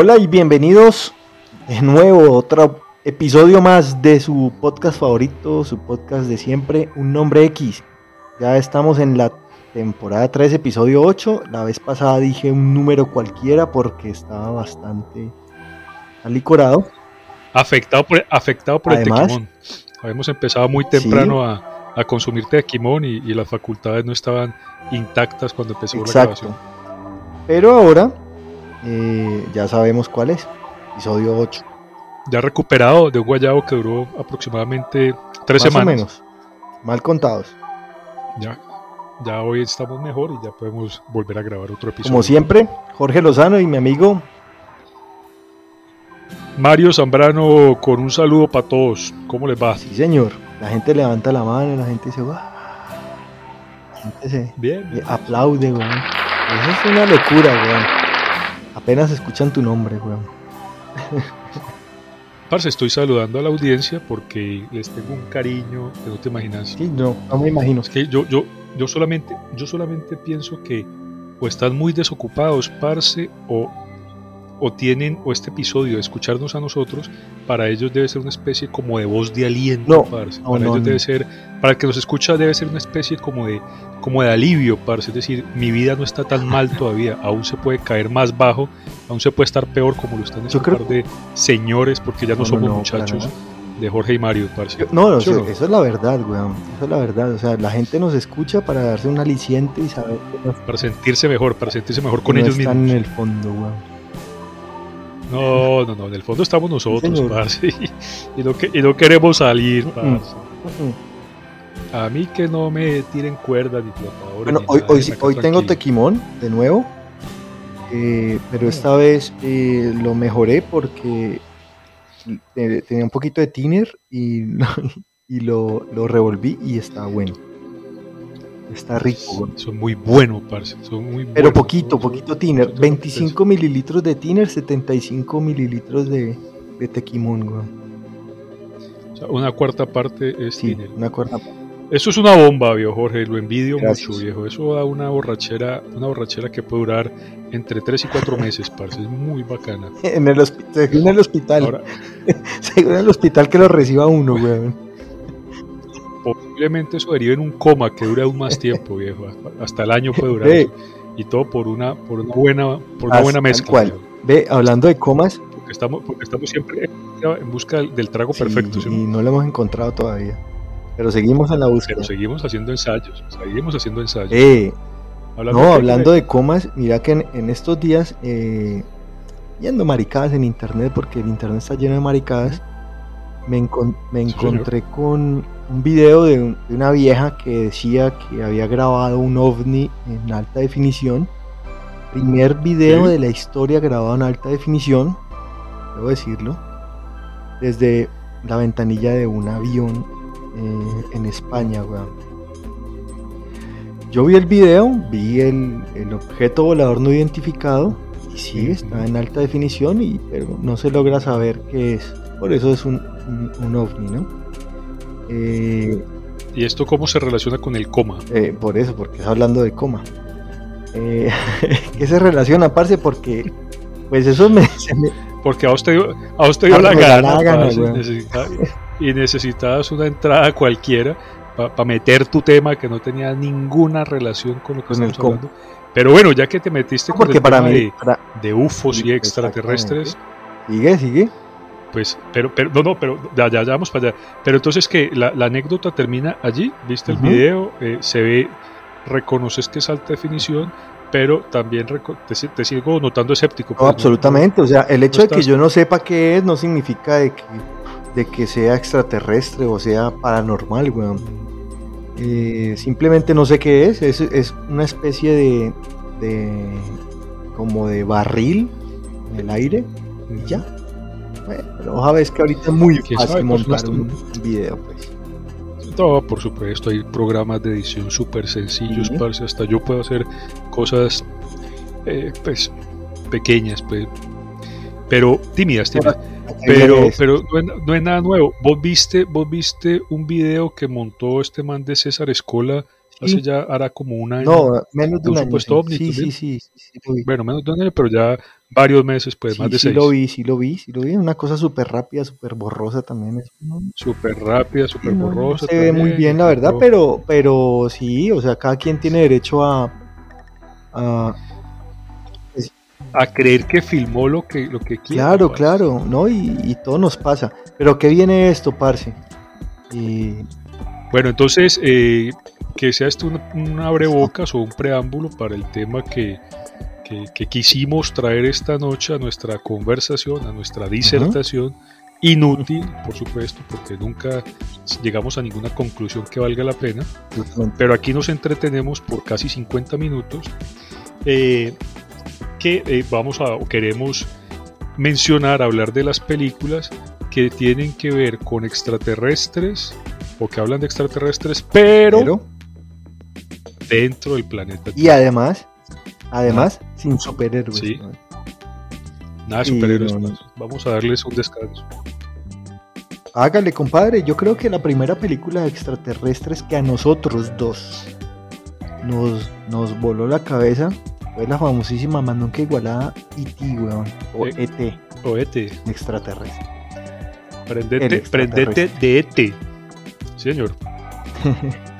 Hola y bienvenidos de nuevo a otro episodio más de su podcast favorito, su podcast de siempre, Un Nombre X. Ya estamos en la temporada 3, episodio 8. La vez pasada dije un número cualquiera porque estaba bastante alicorado. Afectado por, afectado por el tequimón. Habíamos empezado muy temprano a, a, consumir tequimón y, y, las facultades no estaban intactas cuando empezó la grabación. Pero ahora eh, ya sabemos cuál es, episodio 8. Ya recuperado de un guayabo que duró aproximadamente tres Más semanas. O menos, mal contados. Ya, ya hoy estamos mejor y ya podemos volver a grabar otro episodio. Como siempre, Jorge Lozano y mi amigo Mario Zambrano con un saludo para todos. ¿Cómo les va? Sí, señor. La gente levanta la mano, la gente se va. La gente se bien, bien. aplaude, weón. Eso es una locura, weón. Apenas escuchan tu nombre, weón. Parce, estoy saludando a la audiencia porque les tengo un cariño que no te imaginas. Sí, no, no me imagino. Es que yo, yo, yo solamente, yo solamente pienso que o están muy desocupados, parce, o, o tienen, o este episodio de escucharnos a nosotros, para ellos debe ser una especie como de voz de aliento, No, parce. Para no, ellos no. debe ser, para el que nos escucha debe ser una especie como de, como de alivio, parce. Es decir, mi vida no está tan mal todavía, aún se puede caer más bajo, aún se puede estar peor como lo están estos creo- par de señores, porque ya no, somos muchachos de Jorge y Mario, parce. Yo- no, no, ¿Sí o eso, es la verdad, weón. Eso es la verdad. O sea, la gente nos escucha para darse un aliciente y saber que Para sentirse mejor, para sentirse mejor con ellos están mismos. en el fondo, weón. No, no, no, en el fondo estamos nosotros, parce, y, no, y no queremos salir, Mm. parce. Mm. A mí que no me tiren cuerdas ni flotadores. Bueno, ni hoy, nada, hoy, tengo tequimón de nuevo, eh, pero esta vez eh, lo mejoré porque eh, tenía un poquito de tiner y, y lo, lo revolví y está bueno. Está rico. Son muy buenos, parce, son muy pero poquito, poquito tiner. son de 25 mililitros de tiner, 75 mililitros de, de tequimón, weón. o sea, una cuarta parte es Sí, tiner. una cuerda. Eso es una bomba, viejo Jorge, lo envidio Gracias. mucho, viejo. Eso da una borrachera, una borrachera que puede durar entre 3 y 4 meses, parce, es muy bacana. En el, según el hospital, Ahora, según el hospital que lo reciba uno, weón. Posiblemente eso derive en un coma que dure aún más tiempo, viejo. Hasta el año puede durar Ve. Y todo por una, por una buena, por una buena mezcla. cual. Ve, hablando de comas, Porque estamos, porque estamos siempre en busca del, trago sí, perfecto, ¿sí o y no? lo hemos encontrado todavía. Pero seguimos en la búsqueda. Pero seguimos haciendo ensayos, seguimos haciendo ensayos. Eh, Hablando no, hablando de comas, mira que en, en estos días, eh, viendo maricadas en internet, porque el internet está lleno de maricadas, me, encon- me señor. encontré con un video de, un- de una vieja que decía que había grabado un ovni en alta definición. Primer video Sí. de la historia grabado en alta definición, debo decirlo, desde la ventanilla de un avión eh, en España, weón. Yo vi el video, vi el, el objeto volador no identificado y sí, está en alta definición, y, pero no se logra saber qué es. Por eso es un, un, un ovni, ¿no? Eh, ¿Y esto cómo se relaciona con el coma? eh, por eso, porque está hablando de coma. Eh, ¿Qué se relaciona, parce? Porque, pues eso me, me- Porque a usted, a usted dio Ah, la gana, la gana, parce, weón. necesita- y necesitabas una entrada cualquiera para meter tu tema que no tenía ninguna relación con lo que Con estamos hablando. Pero bueno, ya que te metiste con porque el para tema mí, de, para- de UFOs y extraterrestres, sigue, sigue. Pues, pero, pero, no, no, pero ya, ya, ya vamos para allá. Pero entonces que la, la anécdota termina allí, viste el video, eh, se ve, reconoces que es alta definición, pero también te, si- te sigo notando escéptico. No, pues, ¿no? absolutamente. O sea, el hecho de que yo no sepa qué es no significa de que, de que sea extraterrestre o sea paranormal, weón. Eh, simplemente no sé qué es. Es, es una especie de, de. como de barril en el aire. Y ya. Pero a ver, que ahorita es muy ¿Quién fácil sabe? Montar supuesto. un video, pues. No, por supuesto, hay programas de edición súper sencillos, Sí. parce, hasta yo puedo hacer cosas, eh, pues, pequeñas, pues, pero tímidas, tímidas. Pero, Es- pero no es, no es nada nuevo. ¿Vos viste, vos viste un video que montó este man de César Escola hace Sí. ya, hará como un año? No, menos de un año. supuesto sí. ovni Sí, sí, sí. Bueno, menos de un año, pero ya varios meses, pues, Sí, más de sí seis. lo vi, sí lo vi, sí lo vi. Una cosa súper rápida, súper borrosa también. es- no, Súper rápida, súper no, no borrosa. se ve muy bien, la verdad, pero- pero, pero sí, o sea, cada quien tiene derecho a, a- A creer que filmó lo que, lo que quiere. claro, parce. claro, ¿no? Y, y todo nos pasa. Pero ¿qué viene esto, parce? Y Bueno, entonces, eh, que sea esto un, un abrebocas o un preámbulo para el tema que, que- que quisimos traer esta noche a nuestra conversación, a nuestra disertación, inútil, por supuesto, porque nunca llegamos a ninguna conclusión que valga la pena, pero aquí nos entretenemos por casi 50 minutos, eh, que eh, vamos a, o queremos mencionar, hablar de las películas que tienen que ver con extraterrestres o que hablan de extraterrestres, pero, pero- dentro del planeta. y además, además, sin superhéroes. Sí. ¿no? Nada de superhéroes. no- pues. Vamos a darles un descanso. Hágale, compadre. Yo creo que la primera película de extraterrestres que a nosotros dos nos, nos voló la cabeza fue la famosísima más nunca igualada E.T., weón. O Eh. E.T., Oete, extraterrestre. El prendete, extraterrestre. prendete de ET. Sí, señor.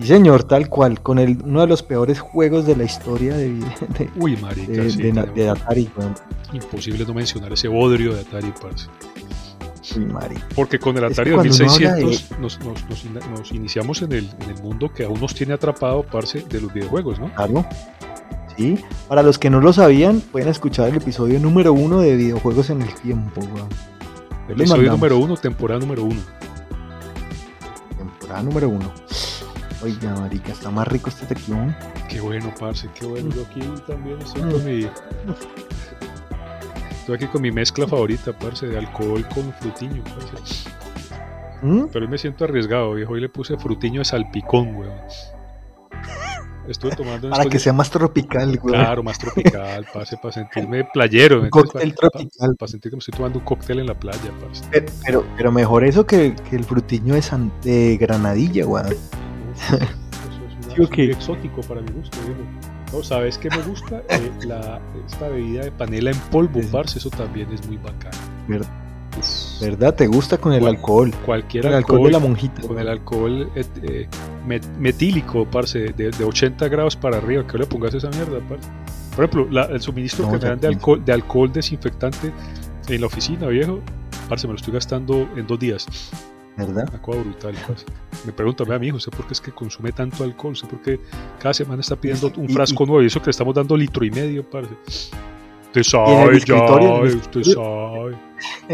Sí, señor, tal cual. Con el, uno de los peores juegos de la historia de, de, Uy, marica, de- sí, de de Atari, weón. imposible no mencionar ese bodrio de Atari, parce. Uy, mari. Porque con el Es que Atari 2600 nos, nos- nos in- nos iniciamos en el, en el mundo que aún nos tiene atrapado, parce, de los videojuegos, ¿no? Claro. Sí. Para los que no lo sabían, pueden escuchar el episodio número uno de videojuegos en el tiempo, weón. El episodio número uno, temporada número uno. Temporada número uno. Oiga, marica, está más rico este tequilón. Qué bueno, parce, qué bueno. Yo aquí también estoy con mi. Estoy aquí con mi mezcla favorita, parce, de alcohol con frutiño, parce. ¿Mm? Pero hoy me siento arriesgado, viejo. Hoy le puse frutiño de salpicón, weón. Estuve tomando Para que días- sea más tropical, güey. Claro, más tropical, parce, para sentirme playero. Un cóctel tropical. Para sentir que me estoy tomando un cóctel en la playa, parce. Pero, pero, pero mejor eso que, que el frutiño de, San- de granadilla, güey. Eso es ¿Sí o qué? muy exótico para mi gusto, viejo. No, ¿sabes qué me gusta? Eh, la, esta bebida de panela en polvo, parce, eso también es muy Uf, ¿Verdad? ¿Te gusta con el Cual- alcohol? Cualquier El alcohol, alcohol de la monjita. con el alcohol eh, eh, met- metílico, parce, de, de 80 grados para arriba, que le pongas esa mierda, parce. Por ejemplo, la- el suministro No, que me dan de alcohol, de alcohol desinfectante en la oficina, viejo, parce, me lo estoy gastando en dos días. ¿Verdad? Una cosa brutal, parce. Me pregunta, vea, mi hijo, ¿usted por qué es que consume tanto alcohol? ¿Usted por qué cada semana está pidiendo un frasco y- nuevo y eso que le estamos dando litro y medio, parce? Usted el sabe, ya, escritorio, en el usted sabe.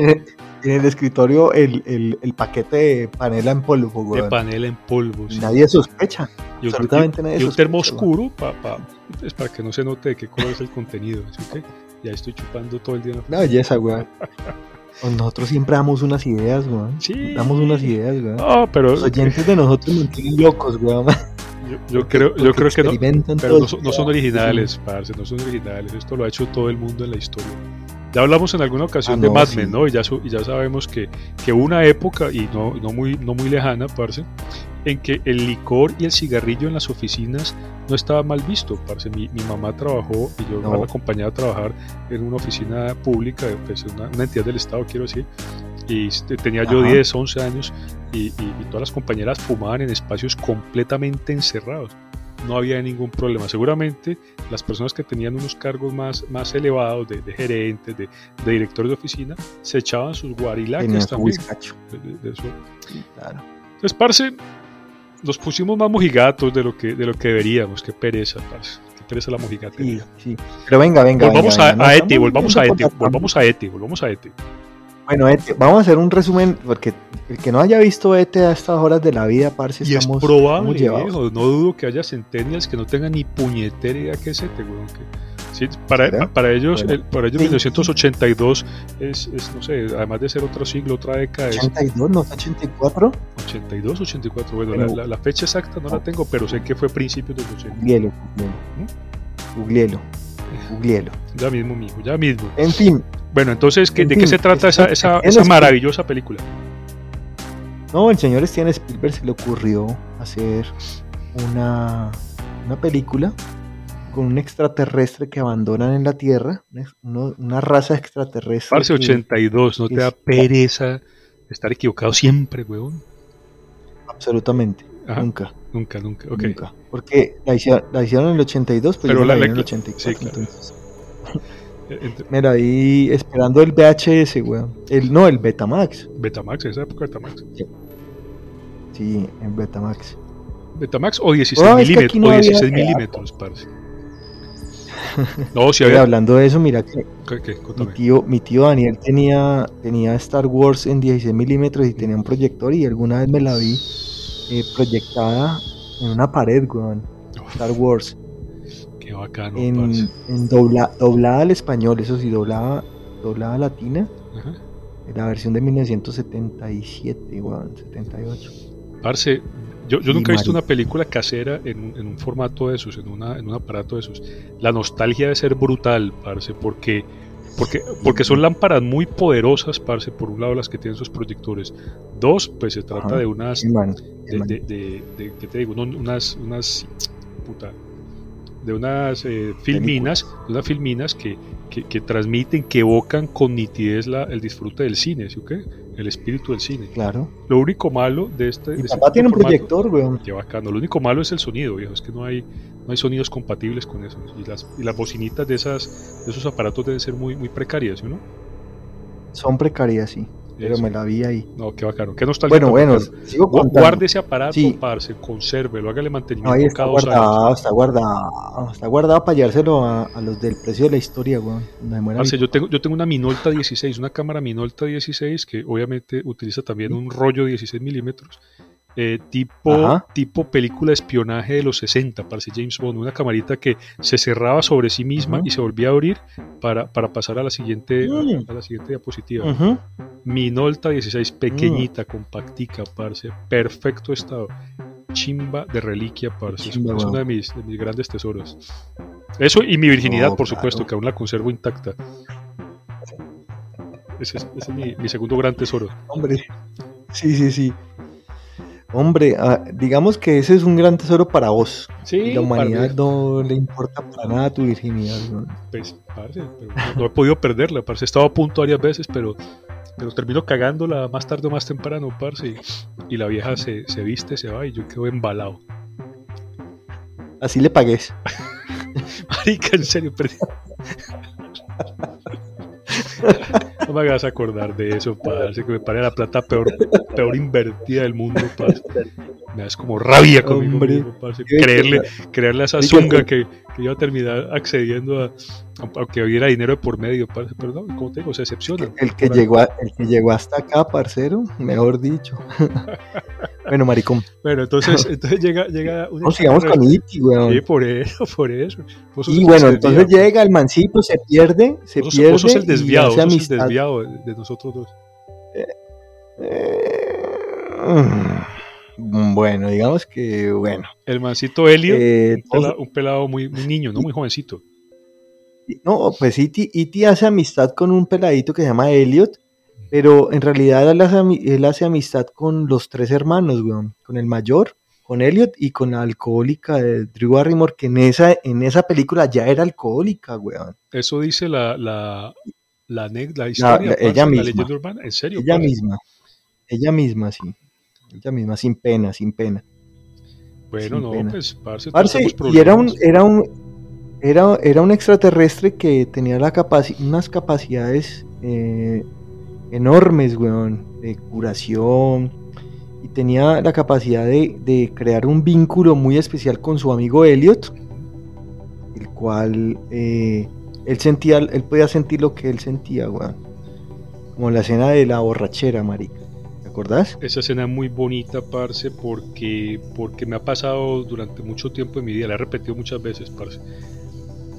En el escritorio el, el, el paquete de panela en polvo, De güey. panela en polvo. sí. Nadie sospecha. Y un, absolutamente y- nadie y un termo oscuro pa- pa- es para que no se note de qué color es el contenido. ¿sí? ¿ok? Y ahí estoy chupando todo el día. Una belleza, güey. Pues Nosotros siempre damos unas ideas, güey. Sí. Damos unas ideas. No, pero Los oyentes de nosotros nos tienen locos, güey. yo, yo creo, yo creo que no, pero no, no son originales, parce, no son originales. Esto lo ha hecho todo el mundo en la historia. Ya hablamos en alguna ocasión Ah, de no, Mad sí. Men, ¿no? Y ya, y ya sabemos que, que una época, y no, no, muy, no muy lejana, parce, en que el licor y el cigarrillo en las oficinas no estaba mal visto, parce. Mi, mi mamá trabajó y yo No. la acompañaba a trabajar en una oficina pública, pues una, una entidad del Estado, quiero decir, y este, tenía yo Ajá. 10, 11 años y, y- y todas las compañeras fumaban en espacios completamente encerrados. No había ningún problema. Seguramente las personas que tenían unos cargos más, más elevados, de, de gerentes, de, de directores de oficina, se echaban sus su también. eso. Claro. Entonces, parce, nos pusimos más mojigatos de lo que, de lo que deberíamos. Qué pereza, parce. Qué pereza la Sí, mojigatería. sí. Pero venga, venga. Volvamos venga, a, venga, a Eti, volvamos a Eti, volvamos a Eti, volvamos a Eti. Bueno, Ete, vamos a hacer un resumen, porque el que no haya visto Ete a estas horas de la vida, parce, Y es estamos, probable, estamos llevados. viejo, no dudo que haya centennials que no tengan ni puñetera idea qué es este, weón. que- sí, para, para ellos, Bueno. el- para ellos Sí. 1982 es, es, no sé, además de ser otro siglo, otra década, es 82, no 84. 82, 84. Bueno, Pero- la, la- la fecha exacta no la tengo, pero sé que fue principios de los 80. Googleelo, googleelo. Googleelo. Ya mismo, mijo, ya mismo. En fin, Bueno, entonces, ¿qué- En ¿de qué se trata esa, esa, esa que- maravillosa película? no, el señor Steven Spielberg se le ocurrió hacer una, una película con un extraterrestre que abandonan en la Tierra, una, una raza extraterrestre. Parce que- 82, no te da pereza estar equivocado siempre, weón. Absolutamente, Ajá, nunca, nunca, nunca, ok. nunca. Porque la hicieron, la hicieron en el 82, pero, Pero yo la, la- en el 84. sí, claro. entonces, Eh, la vi esperando el VHS, weón. El, no, el Betamax. Betamax, esa época Betamax. Sí, en Betamax. Betamax o 16 Oh, es que milímetros, no o había 16 teatro. milímetros, parce. No, si había. hablando de eso, mira que ¿Qué, qué? mi tío, mi tío Daniel tenía, tenía Star Wars en 16 milímetros y tenía un proyector y alguna vez me la vi eh, proyectada en una pared, weón. Star Wars. Qué bacano, en, dobla- doblada al español, eso sí, doblada, doblada latina. Ajá. La versión de 1977, weón, 78. Parce, yo, yo nunca he visto una película casera en, un- en un formato de esos, en, una, en un aparato de esos. La nostalgia debe ser brutal, parce, porque, porque, porque son lámparas muy poderosas, parce, por un lado las que tienen sus proyectores. Dos, pues se trata Ajá. de unas, de, de, de- de- ¿qué te digo? No, unas, unas, puta, de unas eh, filminas, de unas filminas que, que, que transmiten, que evocan con nitidez la, el disfrute del cine, ¿sí o qué? El espíritu del cine. Claro. Lo único malo de este, de Mi este papá tiene un proyector, weón. Qué bacano. Lo único malo es el sonido, viejo. Es que no hay, no hay sonidos compatibles con eso. Y las, y las bocinitas de, esas, de esos aparatos deben ser muy, muy precarias, ¿sí o ¿no? Son precarias, sí. Pero me la vi ahí. No, qué bacano. Qué nostalgia. Bueno, bueno, sigo contando. Guarde ese aparato, Sí. parce, consérvelo, hágale mantenimiento ahí está cada dos años. guardado, está guardado. Está guardado para llevárselo a, a los del precio de la historia, weón. Parce, yo tengo, yo tengo una Minolta 16, una cámara Minolta 16 que obviamente utiliza también un rollo 16 milímetros. Eh, tipo, Ajá. tipo película de espionaje de los 60, parece James Bond, una camarita que se cerraba sobre sí misma y se volvía a abrir para, para pasar a la siguiente, Mm. a, a la siguiente diapositiva. Ujú. Minolta 16, Mm. pequeñita, compactica, parce, perfecto estado. Chimba de reliquia, parce. Es- Chimba, es weón. uno de mis, de mis grandes tesoros. Eso y mi virginidad, por claro. supuesto, que aún la conservo intacta. Ese es, ese es mi, mi segundo gran tesoro. Hombre. Sí, sí, sí. Hombre, ah, digamos que ese es un gran tesoro para vos. Sí, Y la humanidad parce, no le importa para nada tu virginidad, weón. pues, parce, pero no, no he podido perderla, parce. He estado a punto varias veces, pero, pero termino cagándola más tarde o más temprano, parce. Y, y la vieja se, se viste, se va y yo quedo embalado. Así le pagues. Marica, en serio, perdí. No me hagas acordar de eso, parce, que me pare la plata peor, peor invertida del mundo, parce. Me das como rabia conmigo, Hombre. mismo, parce. Creerle, creerle a esa zunga que, que iba a terminar accediendo a, aunque hubiera dinero de por medio, parce. Pero no, como te digo, se decepciona. El que, llegó a- el que llegó hasta acá, parcero, mejor dicho. bueno, maricón. Bueno, entonces, entonces llega, llega un No sigamos con Iti, weón. Sí, por eso, por eso. Y bueno, que entonces llega el mancito, se pierde, se Vos sos, pierde. vos sos el y desviado, hace vos sos el desviado de, de nosotros dos. Eh, mm, Bueno, digamos que, bueno. El mancito Elliot, Eh, un, pela- un pelado muy, muy niño, ¿no? Muy jovencito. No, pues Iti, Iti hace amistad con un peladito que se llama Elliot, pero en realidad él hace, él hace amistad con los tres hermanos, weón. Con el mayor, con Elliot y con la alcohólica de Drew Barrymore, que en esa, en esa película ya era alcohólica, weón. Eso dice la, la, la, historia, la- ella la misma. leyenda urbana. ¿En serio? Ella parce? misma, ella misma, sí. Ella misma, sin pena, sin pena. Bueno, sin no, pena. pues, parce, Parce, y era un, era un, era, era un extraterrestre que tenía la capaci- unas capacidades eh, enormes, weón, de curación, y tenía la capacidad de, de crear un vínculo muy especial con su amigo Elliot, el cual eh, él sentía, él podía sentir lo que él sentía, weón. como la escena de la borrachera, marica. ¿Te acordás? Esa escena es muy bonita, parce, porque, porque me ha pasado durante mucho tiempo en mi vida, la he repetido muchas veces, parce.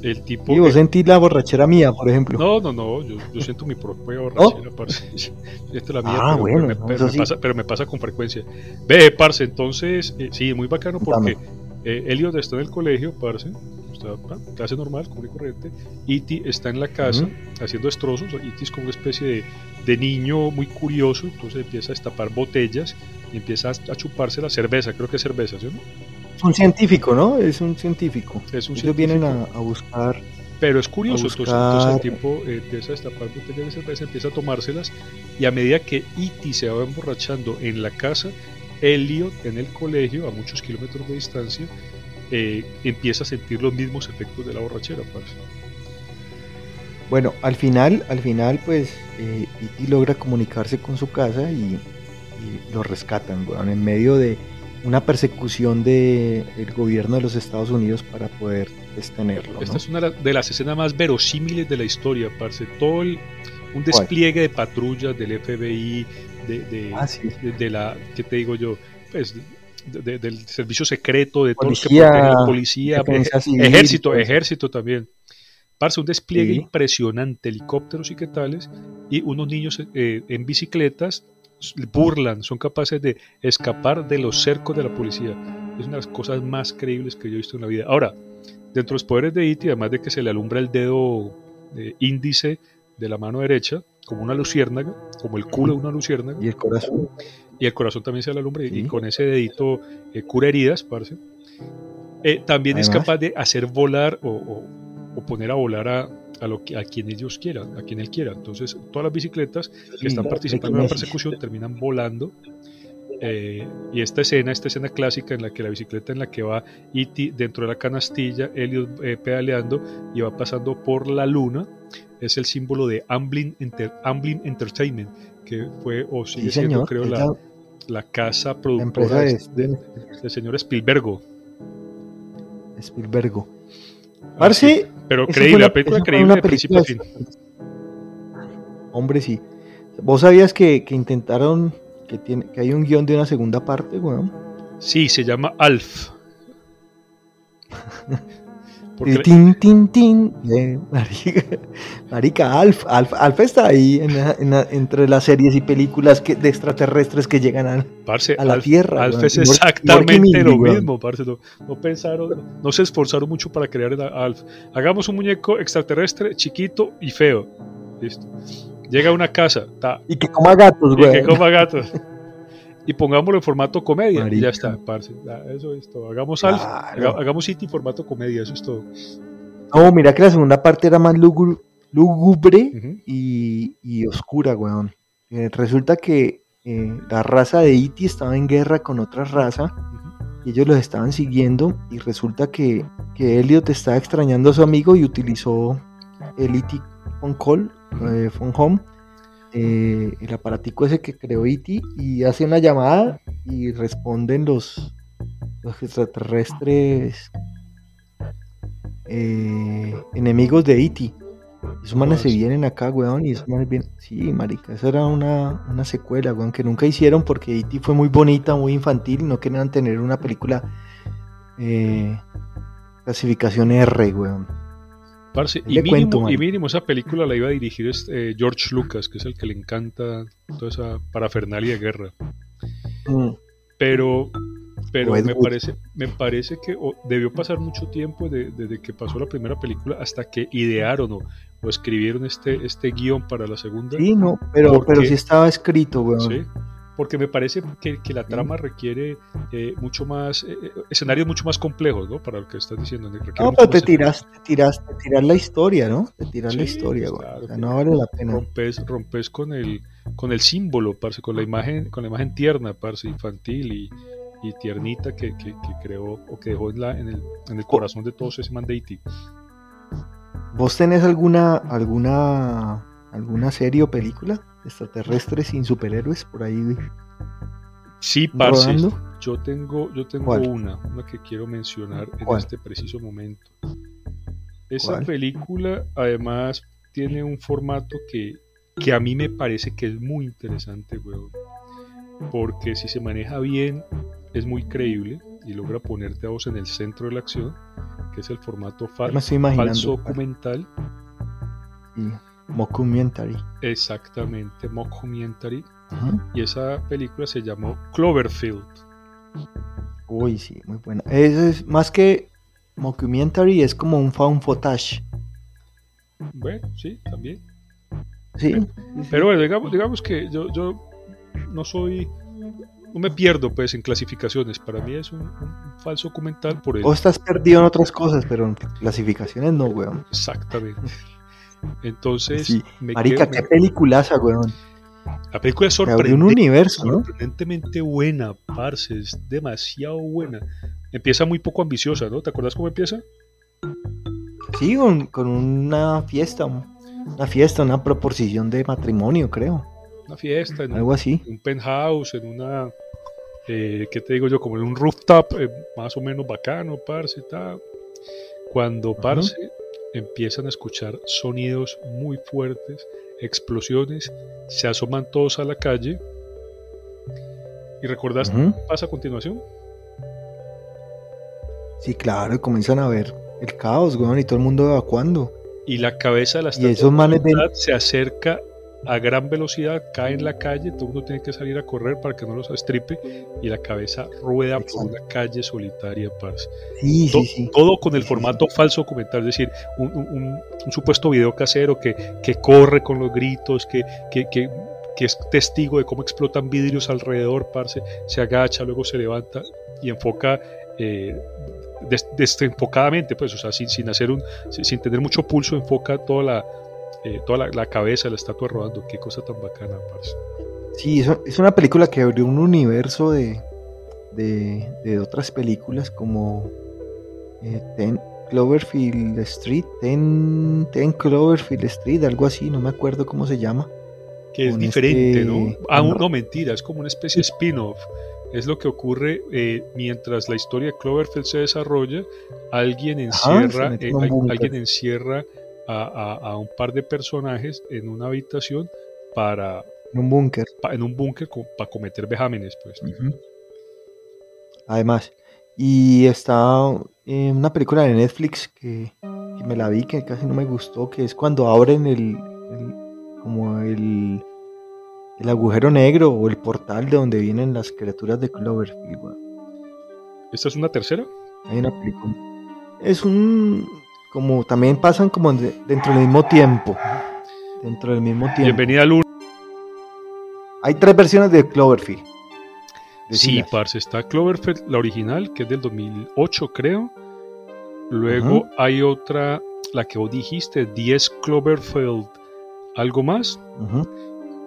El tipo. Y vos sentís la borrachera mía, por ejemplo. No, no, no, yo, yo siento mi propia borrachera, parce. Yo siento la mía, Ah, pero, bueno, pero me, no, pero eso me sí. pasa, pero me pasa con frecuencia. Ve, parce, entonces, eh, sí, muy bacano porque eh, Elliot está en el colegio, parce, ah, clase normal, común y corriente. E.T. está en la casa Ujú. haciendo destrozos. E.T. es como una especie de, de niño muy curioso, entonces empieza a destapar botellas y empieza a, chuparse la cerveza, creo que es cerveza, ¿sí? o no? Es un científico, ¿no? Es un científico. Es un Ellos vienen científico. a, a buscar. Pero es curioso, a entonces, el buscar- tipo eh, empieza a destapar botellas de cerveza, empieza a tomárselas y a medida que E.T. se va emborrachando en la casa, Elliot en el colegio, a muchos kilómetros de distancia, eh, empieza a sentir los mismos efectos de la borrachera, parce. Bueno, al final, al final, pues, eh, E.T. logra comunicarse con su casa y, y lo rescatan, weón, en medio de una persecución del gobierno de los Estados Unidos para poder detenerlo. Esta ¿no? es una de la- de las escenas más verosímiles de la historia, parce. Todo el- un despliegue de patrullas del FBI, de, de, Ah, sí. de, de la, ¿qué te digo yo? Pues de- de- del servicio secreto, de todos los que Policía, policía, civil, ejército, eso. ejército también. Parce, un despliegue Sí. impresionante, helicópteros y qué tales, y unos niños eh, en bicicletas burlan, son capaces de escapar de los cercos de la policía. Es una de las cosas más creíbles que yo he visto en la vida. Ahora, dentro de los poderes de E.T., además de que se le alumbra el dedo eh, índice de la mano derecha, como una luciérnaga, como el culo de una luciérnaga, Y el corazón. Y el corazón también se le alumbra, y- y Sí. con ese dedito eh, cura heridas, parce. Eh, también es Además. capaz de hacer volar o, o- o poner a volar a, a, lo que, a quien ellos quieran, a quien él quiera. Entonces, todas las bicicletas que están Sí, participando en la persecución terminan volando. Eh, y esta escena, esta escena clásica en la que la bicicleta en la que va E.T. dentro de la canastilla, Elliot eh, pedaleando y va pasando por la luna, es el símbolo de Amblin, Enter- Amblin Entertainment, que fue o sigue Sí, siendo, señor. creo, la, la- la casa productora empresa de- de- del señor Spielbergo. Spielberg. Así Parce, es. Pero creíble, la película creíble de principio a fin. Hombre, sí. ¿Vos sabías que, que intentaron que, tiene, que hay un guion de una segunda parte, weón? Sí, se llama Alf. Porque tin, tin, tin. Eh, marica, marica, Alf, Alf, Alf está ahí en la- en la- entre las series y películas que, de extraterrestres que llegan parce, a la Alf, Tierra, Alf es exactamente lo mismo, parce. No, no pensaron, no se esforzaron mucho para crear el Alf. Hagamos un muñeco extraterrestre chiquito y feo. Listo. Llega a una casa, ta, Y que coma gatos, y que güey. coma gatos. Y pongámoslo en formato comedia. Y ya está, parce. Ya, eso es todo. Hagamos Alf, Claro. haga- hagamos City en formato comedia, eso es todo. No, mira que la segunda parte era más lúgubre, y, y oscura, weón. Eh, resulta que eh, la raza de Iti estaba en guerra con otra raza y ellos los estaban siguiendo y resulta que, que Elliot estaba extrañando a su amigo y utilizó el E.T. Phone Call, eh, Phone Home, eh, el aparatico ese que creó E.T. y hace una llamada y responden los, los extraterrestres eh, enemigos de E.T. Esos manes se vienen acá, weón, y esos manes vienen... Sí, marica, eso era una, una secuela, weón, que nunca hicieron porque E.T. fue muy bonita, muy infantil, y no querían tener una película eh, clasificación R, weón. Parce, y, mínimo, cuento, man. y mínimo esa película la iba a dirigir este, eh, George Lucas, que es el que le encanta toda esa parafernalia de guerra. Mm, Pero, pero me Wood. parece, me parece que debió pasar mucho tiempo de- desde que pasó la primera película hasta que idearon o, o escribieron este, este guion para la segunda. Sí, no, pero, ¿Por pero sí estaba escrito, weón. ¿sí? Porque me parece que, que la trama requiere eh, mucho más, eh, eh, escenarios mucho más complejos, ¿no? Para lo que estás diciendo. No, pero te tiras, te tiras, te tiras la historia, ¿no? Te tiras la historia, claro, O sea, no vale la pena. rompes, rompes con el con el símbolo, parce, con la imagen, con la imagen tierna, parce, infantil y, y tiernita que, que- que creó o que dejó en, la, en, el, en el corazón de todos ese man de E.T. ¿Vos tenés alguna, alguna, alguna serie o película extraterrestres sin superhéroes por ahí Sí, parce, rodando? yo tengo, yo tengo ¿Cuál? una, una que quiero mencionar en ¿Cuál? este preciso momento. Esa ¿Cuál? película además tiene un formato que, que a mí me parece que es muy interesante, weón. Porque si se maneja bien, es muy creíble y logra ponerte a vos en el centro de la acción, que es el formato falso documental. Mockumentary. Exactamente, mockumentary. Y esa película se llamó Cloverfield. Uy, sí, muy buena. Es, más que mockumentary, es como un found footage. Bueno, sí, también. Sí. Pero, bueno, digamos, digamos que yo, yo no soy no me pierdo pues en clasificaciones. Para mí es un, falso documental por eso. O estás perdido en otras cosas, pero en clasificaciones no, weón. Exactamente. Entonces, sí. Marica, qué peliculaza, weón. La película es sorprendente, un universo, sorprendentemente buena, parce, es demasiado buena. Empieza muy poco ambiciosa, ¿no? ¿Te acuerdas cómo empieza? Sí, con, una fiesta, una fiesta, una proposición de matrimonio, creo. Una fiesta, en algo así. Un penthouse, en una, eh, ¿qué te digo yo? Como en un rooftop, eh, más o menos bacano, parce, tal. Cuando, parce, empiezan a escuchar sonidos muy fuertes, explosiones, se asoman todos a la calle. ¿Y recordás qué pasa a continuación? Sí, claro, comienzan a ver el caos, weón, y todo el mundo evacuando. Y la cabeza de la estatua se acerca a gran velocidad, cae en la calle, todo el mundo tiene que salir a correr para que no los estripe y la cabeza rueda por una calle solitaria, parce. Sí, sí, sí. Todo con el formato falso documental, es decir, un, supuesto video casero que, que, corre con los gritos, que, que, que, es testigo de cómo explotan vidrios alrededor, parce, se agacha, luego se levanta y enfoca eh, desenfocadamente, pues, o sea, sin, sin hacer un, sin tener mucho pulso, enfoca toda la, eh, toda la, cabeza de la estatua rodando. Qué cosa tan bacana, parce. Sí, es una película que abrió un universo de, de, otras películas como eh, Ten Cloverfield Street, Ten, Ten, Cloverfield Street, algo así, no me acuerdo cómo se llama. Que es diferente, ¿no? Ah, no, mentira, es como una especie de spin-off. Es lo que ocurre eh, mientras la historia de Cloverfield se desarrolla, alguien encierra, alguien encierra a, un par de personajes en una habitación para... En un búnker. en un búnker para cometer vejámenes, pues. Además, y está en una película de Netflix que, me la vi, que casi no me gustó, que es cuando abren el, como el, el agujero negro o el portal de donde vienen las criaturas de Cloverfield. ¿Esta es una tercera? Hay una película. Es un como también pasan como dentro del mismo tiempo. Dentro del mismo tiempo. Bienvenida al Hay tres versiones de Cloverfield. sí, parce, está Cloverfield, la original, que es del 2008, creo. Luego hay otra, la que vos dijiste, 10 Cloverfield, algo más.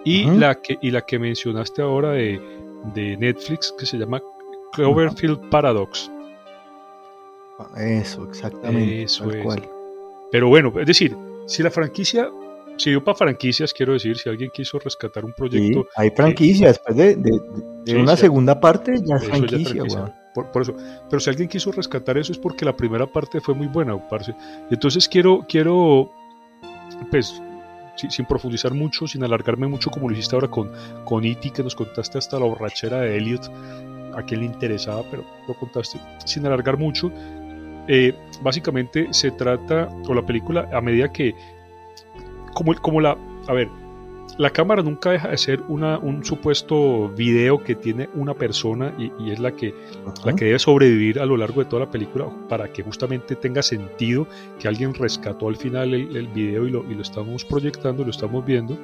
y, la que, y la que mencionaste ahora de, de Netflix, que se llama Cloverfield Paradox. Eso, exactamente. Eso es. Pero bueno, es decir, si la franquicia si dio para franquicias, quiero decir, si alguien quiso rescatar un proyecto. Sí, hay franquicias, después de, una segunda parte ya es franquicia, por, eso. Pero si alguien quiso rescatar eso es porque la primera parte fue muy buena, parce. Entonces quiero, quiero, pues, sin profundizar mucho, sin alargarme mucho como lo hiciste ahora con, con Iti, e que nos contaste hasta la borrachera de Elliot, a quien le interesaba, pero lo contaste sin alargar mucho. Eh, básicamente se trata, o la película, a medida que, como, como la, a ver, la cámara nunca deja de ser una, un supuesto video que tiene una persona y, es la que, la que debe sobrevivir a lo largo de toda la película para que justamente tenga sentido que alguien rescató al final el, el video y lo, y lo estamos proyectando, lo estamos viendo.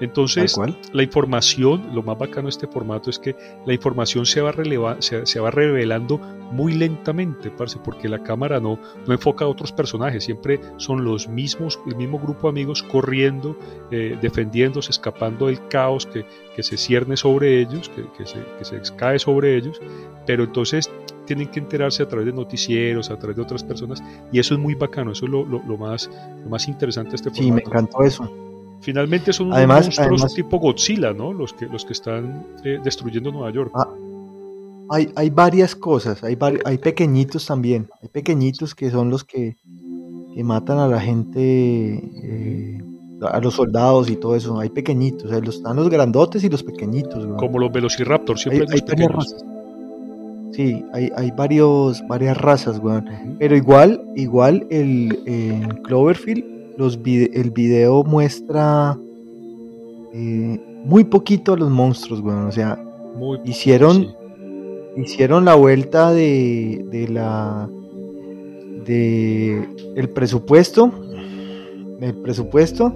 Entonces, la información, lo más bacano de este formato es que la información se va, se, va revelando muy lentamente, parce, porque la cámara no, no enfoca a otros personajes, siempre son los mismos, el mismo grupo de amigos corriendo, eh, defendiéndose, escapando del caos que, se cierne sobre ellos, que, se, que se cae sobre ellos, pero entonces tienen que enterarse a través de noticieros, a través de otras personas, y eso es muy bacano, eso es lo, más, lo más interesante de este formato. Sí, me encantó eso. Finalmente son unos monstruos tipo Godzilla, ¿no? Los que, los que están eh, destruyendo Nueva York. Ah, hay, hay, varias cosas, hay, hay pequeñitos también, hay pequeñitos que son los que, que matan a la gente, eh, a los soldados y todo eso. Hay pequeñitos, los, están los grandotes y los pequeñitos. weón. Como los velociraptors, siempre Hay- hay, los pequeños. razas. Sí, hay, hay varios, varias razas, weón. Pero igual, igual el, en Cloverfield, los vide- el video muestra eh, muy poquito a los monstruos, weón. O sea, Muy hicieron- sí. hicieron la vuelta de, de la de el presupuesto el presupuesto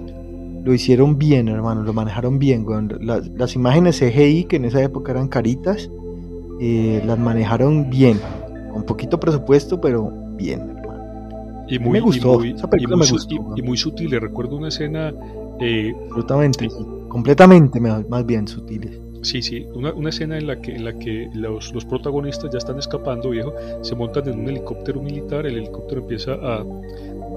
lo hicieron bien hermano lo manejaron bien weón. las, las imágenes CGI que en esa época eran caritas eh, las manejaron bien con poquito presupuesto pero bien Y me muy, y gustó, muy- esa y película muy me gustó, y- muy sutil. Recuerdo una escena eh, absolutamente completamente me- más bien sutiles Sí, sí, una, una escena en la que, en la que los, los protagonistas ya están escapando, viejo, se montan en un helicóptero militar, el helicóptero empieza a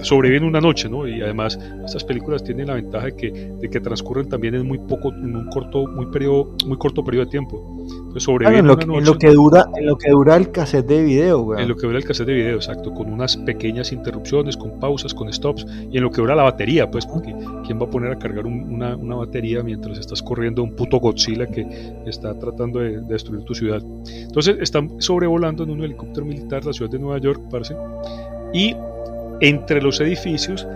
sobreviven una noche, ¿no? Y además estas películas tienen la ventaja de que, de que transcurren también en muy poco, en un corto, muy periodo, muy corto periodo de tiempo. Entonces Claro, sobreviven en, lo, una que- noche en lo que dura en lo que dura el cassette de video weón. en lo que dura el cassette de video, exacto, con unas pequeñas interrupciones, con pausas, con stops, y en lo que dura la batería, pues, porque ¿quién va a poner a cargar un- una, una batería mientras estás corriendo un puto Godzilla que está tratando de, de destruir tu ciudad? Entonces están sobrevolando en un helicóptero militar la ciudad de Nueva York, parce, y entre los edificios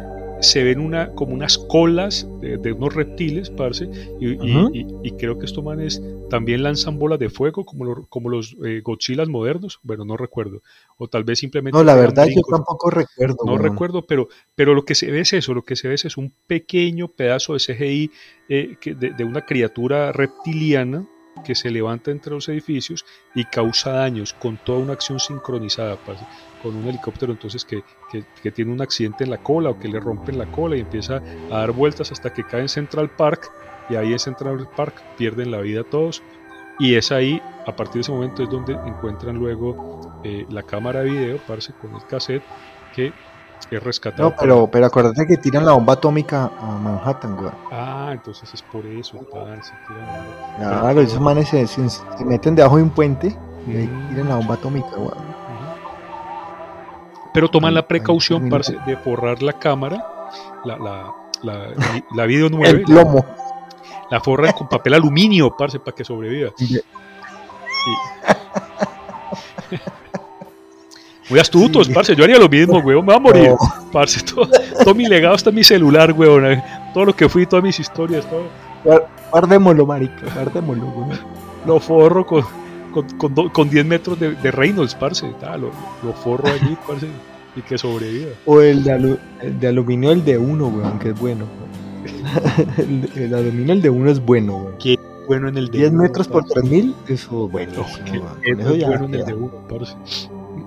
se ven una, como unas colas de, de unos reptiles, parce, y, creo que estos manes también lanzan bolas de fuego como, lo- como los eh, Godzillas modernos, bueno, no recuerdo, o tal vez simplemente... no la verdad yo tampoco recuerdo No recuerdo, pero, pero lo que se ve es eso, lo que se ve es un pequeño pedazo de CGI eh, que- de, de una criatura reptiliana que se levanta entre los edificios y causa daños con toda una acción sincronizada, con un helicóptero entonces que, que- que tiene un accidente en la cola o que le rompen la cola y empieza a dar vueltas hasta que cae en Central Park y ahí en Central Park pierden la vida todos y es ahí, a partir de ese momento es donde encuentran luego eh, la cámara de video, parce, con el cassette que es rescatado. no pero pero acuérdate que tiran la bomba atómica a Manhattan weón. Ah, entonces es por eso, tiran- Claro, esos manes se, se- se meten debajo de un puente y ahí Mm. tiran la bomba atómica. Ujú. Pero toman la precaución, parce, de forrar la cámara, la, la, la, la Video 9, El plomo. la forran con papel aluminio, parce, para que sobreviva. Muy astutos, Sí. parce, yo haría lo mismo, weón, me va a morir. No, Parce, todo, todo mi legado está en mi celular, weón. eh, Todo lo que fui, todas mis historias, todo guar- guardémoslo, marica, guardémoslo, weón. lo forro con, con, con, do- con 10 metros de, de Reynolds, parce. ta, lo, lo forro allí, parce, y que sobreviva. O el de, alu- el de aluminio, el de uno, weón, que es bueno. weón. el, el aluminio, el de uno es bueno, weón. Bueno en el de 10 uno, metros por parce. 3000, eso es bueno. No, que- weón. que no eso es ya bueno en el de uno, parce.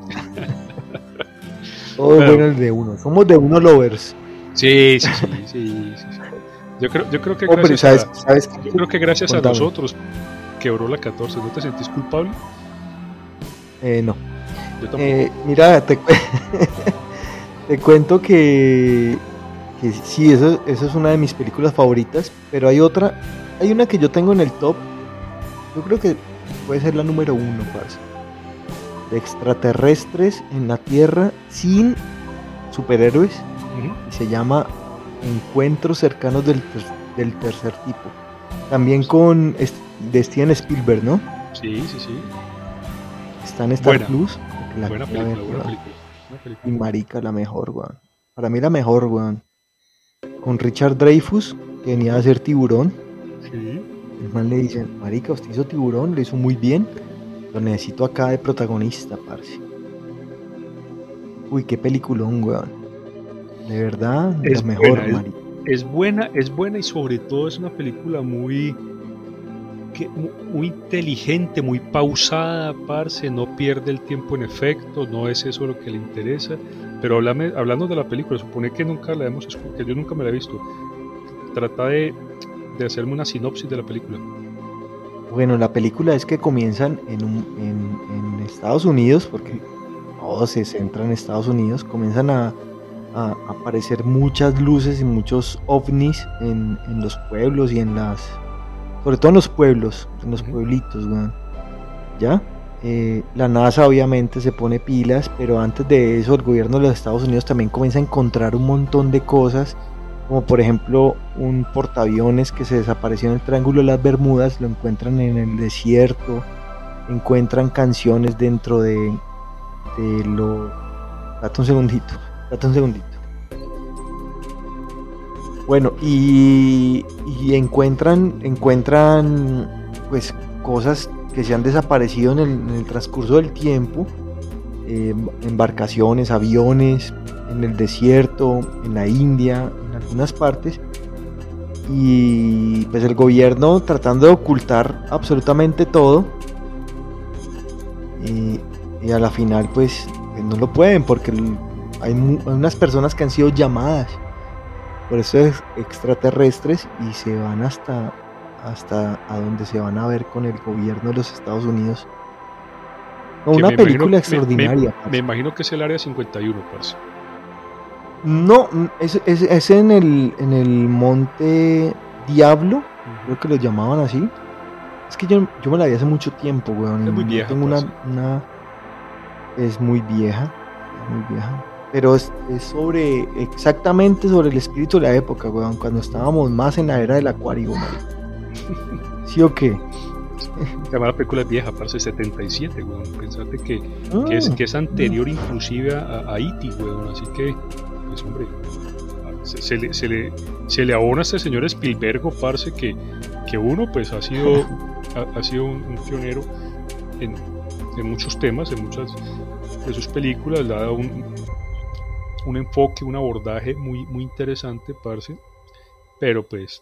Todo es Pero- bueno el de uno. Somos de uno lovers. Sí, sí, sí, sí, sí, sí. Yo creo, yo creo que Oh, gracias ¿sabes, a, yo creo que gracias a nosotros quebró la 14. ¿No te sentís culpable? Eh, no. Yo tampoco. Eh, mira, te, te cuento que, que sí, eso, eso es una de mis películas favoritas, pero hay otra, hay una que yo tengo en el top, yo creo que puede ser la número uno, parce. De extraterrestres en la Tierra sin superhéroes, y se llama Encuentros cercanos del, ter- del tercer tipo. También con de Steven Spielberg, ¿no? Sí, sí, sí. Está en Star Buena. Plus. la Buena película, ver, buena weón. película. buena Y marica, la mejor, weón. Para mí la mejor, weón. Con Richard Dreyfus, que venía a ser tiburón. Sí. El man le dice, marica, usted hizo tiburón, lo hizo muy bien. Lo necesito acá de protagonista, parce. Uy, qué peliculón, weón. De verdad, Es lo mejor, buena, es- marica. Es buena, es buena y sobre todo es una película muy que, mu- muy inteligente, muy pausada, parce, no pierde el tiempo en efecto, no es eso lo que le interesa. Pero háblame- hablando de la película, supone que nunca la hemos escu- que yo nunca me la he visto. Trata de, de hacerme una sinopsis de la película. Bueno, la película es que comienzan en, un- en, en Estados Unidos, porque todo se centra en Estados Unidos, comienzan a, a aparecer muchas luces y muchos ovnis en, en los pueblos y en las... Sobre todo en los pueblos, en los pueblitos, weón. ¿Ya? Eh, la NASA obviamente se pone pilas, pero antes de eso el gobierno de los Estados Unidos también comienza a encontrar un montón de cosas como por ejemplo un portaaviones que se desapareció en el Triángulo de las Bermudas, lo encuentran en el desierto, encuentran canciones dentro de, de lo... Date un segundito, date un segundito. Bueno, y, encuentran, encuentran pues cosas que se han desaparecido en el transcurso del tiempo, eh, embarcaciones, aviones, en el desierto, en la India, en algunas partes. Y pues el gobierno tratando de ocultar absolutamente todo. Y, a la final pues no lo pueden porque hay, hay unas personas que han sido llamadas por esos extraterrestres y se van hasta hasta a donde se van a ver con el gobierno de los Estados Unidos. No, una película imagino, extraordinaria. Me, me, me, imagino que es el área 51, parce. No, es, es, es, en, el, en el Monte Diablo, uh -huh. creo que lo llamaban así. Es que yo, yo me la vi hace mucho tiempo, weón. Es muy vieja. Tengo una, una, Es muy vieja, muy vieja. Pero es, es, sobre, exactamente sobre el espíritu de la época, weón. Cuando estábamos más en la era del acuario. ¿Sí o qué? La película es vieja, parece 77, weón. Pensate que, ah, que, es, que es anterior inclusive a, a E.T., weón. Así que, pues hombre, se, se, le, se, le, se le abona a este señor Spielberg, parce, que, que uno pues ha sido, ha, ha sido un, un, pionero en, en, muchos temas, en muchas de sus películas, le ha dado un, un enfoque, un abordaje muy, muy interesante, parce, pero pues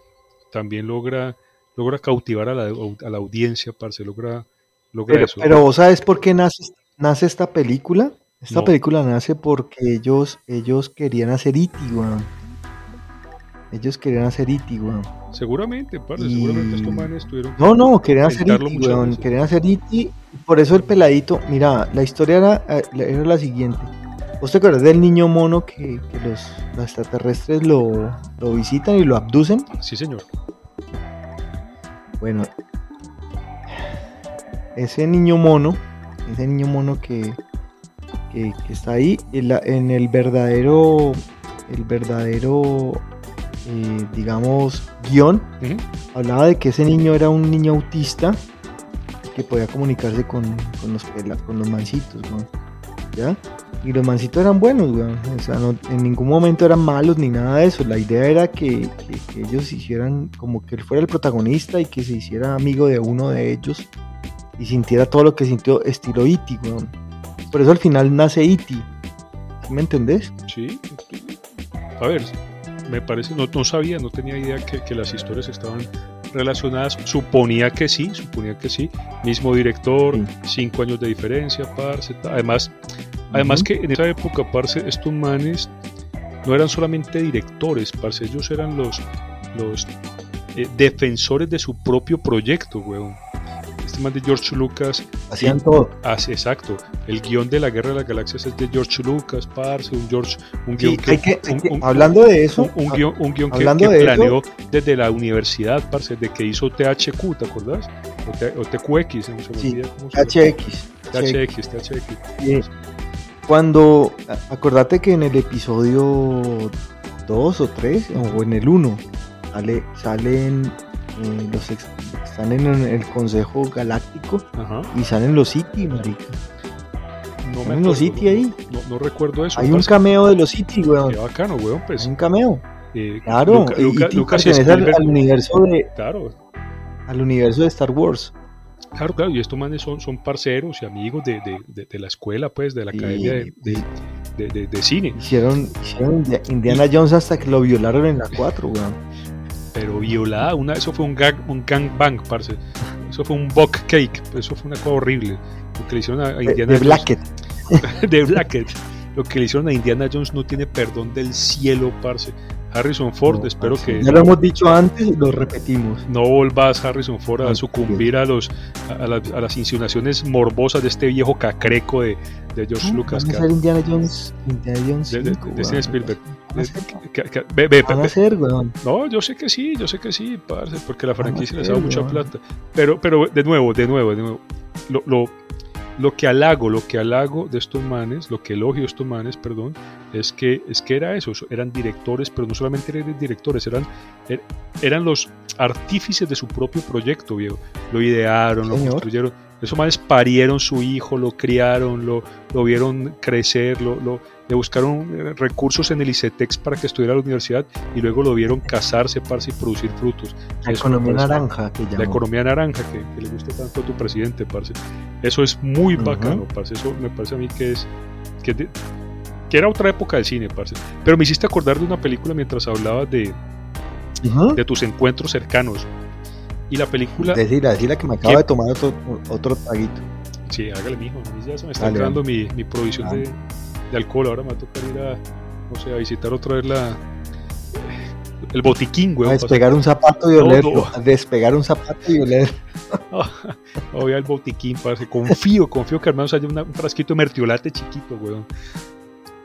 también logra logra cautivar a la, a la audiencia, parce, logra, logra pero, eso. Pero vos sabes por qué nace, nace esta película? Esta no. película nace porque ellos, ellos querían hacer E.T., weón. Ellos querían hacer E.T., weón. Seguramente, parce, y... seguramente estos manes tuvieron No, no, querían hacer E.T., weón. Querían hacer y por eso el peladito, mira, la historia era, eh, era la siguiente. ¿Vos te acuerdas del niño mono que, que los, los, extraterrestres lo, lo visitan y lo abducen? Sí, señor. Bueno, ese niño mono, ese niño mono que, que, que está ahí, en, la, en, el verdadero, el verdadero, eh, digamos, guion, uh -huh. hablaba de que ese niño era un niño autista que podía comunicarse con, con los, con los mancitos, ¿no? ¿Ya? Y los mancitos eran buenos, weón. O sea, no, en ningún momento eran malos ni nada de eso. La idea era que, ellos hicieran como que él fuera el protagonista y que se hiciera amigo de uno de ellos y sintiera todo lo que sintió estilo Iti, e weón. Por eso al final nace Iti. E ¿Sí ¿Me entendés? Sí. A ver, me parece, no, no sabía, no tenía idea que las historias estaban relacionadas. Suponía que sí, suponía que sí. Mismo director, sí. cinco años de diferencia, parce. Además, además uh -huh. que en esa época, parce, estos manes no eran solamente directores, parce, ellos eran los, los eh, defensores de su propio proyecto, weón. Este man de George Lucas. Hacían todo. Hace, exacto. El guion de la Guerra de las Galaxias es de George Lucas, parce, un George, un guion sí, que, hay que, un, que, hablando de eso, un, un guion, un guion que, que planeó eso, desde la universidad, parce, de que hizo THQ, ¿te acordás? O, T, o TQX, no se sí, ¿cómo se THX. THX, THX. Sí. Cuando, acordate que en el episodio 2 o 3, o en el 1, sale, salen eh, los ex, están en el Consejo Galáctico Ajá. y salen los City, marica. No me los City ahí. No, no, recuerdo eso. Hay un cameo de los City, weón. Qué bacano, weón, pues. Hay un cameo. Eh, claro, Luca, Luca, y, Lucas pertenece al, al, universo de. Claro. Al universo de Star Wars. Claro, claro, y estos manes son, son parceros y amigos de, de, de, de la escuela, pues, de la academia de, de, cine. Hicieron, hicieron Indiana Jones hasta que lo violaron en la 4, weón pero violada, una, eso fue un, gag, un gangbang, parce. Eso fue un buck cake, eso fue una cosa horrible. Lo que le hicieron a, Indiana de, de Blackett. de Blackett. Lo que le hicieron a Indiana Jones no tiene perdón del cielo, parce. Harrison Ford, no, espero que. Ya lo hemos dicho antes y lo repetimos. No volvás, Harrison Ford, a sucumbir a, los, a, la, a, las insinuaciones morbosas de este viejo cacreco de, de George no, Lucas. Van a ser Indiana Jones, Indiana Jones 5, de, de, de, de Spielberg. No, yo sé que sí, yo sé que sí, parce, porque la franquicia les ha dado mucha plata. Pero, pero de nuevo, de nuevo, de nuevo. Lo, lo, lo que halago, lo que halago de estos manes, lo que elogio de estos manes, perdón, es que, es que era eso, eran directores, pero no solamente eran directores, eran, er, eran los artífices de su propio proyecto, viejo. Lo idearon, lo construyeron. Esos manes parieron su hijo, lo criaron, lo, lo vieron crecer, lo, lo, le buscaron eh, recursos en el ICETEX para que estudiara a la universidad y luego lo vieron casarse, separarse y producir frutos. La economía naranja, que La economía naranja, que, que, le gusta tanto a tu presidente, parce. Eso es muy bacano, parce. Eso me parece a mí que es... Que, de, que era otra época del cine, parce. Pero me hiciste acordar de una película mientras hablabas de, uh -huh. de tus encuentros cercanos. Y la película... Decir, decir que me acabo de tomar otro, otro traguito. Sí, hágale, mijo. Ya se me está entrando mi, mi provisión ah. de, de, alcohol. Ahora me va a tocar ir a, no sé, a visitar otra vez la, el botiquín, güey. A despegar un zapato y oler. No, no. A despegar un zapato y oler. Voy al botiquín, parce. Confío, confío que al menos haya una, un frasquito de mertiolate chiquito, weón.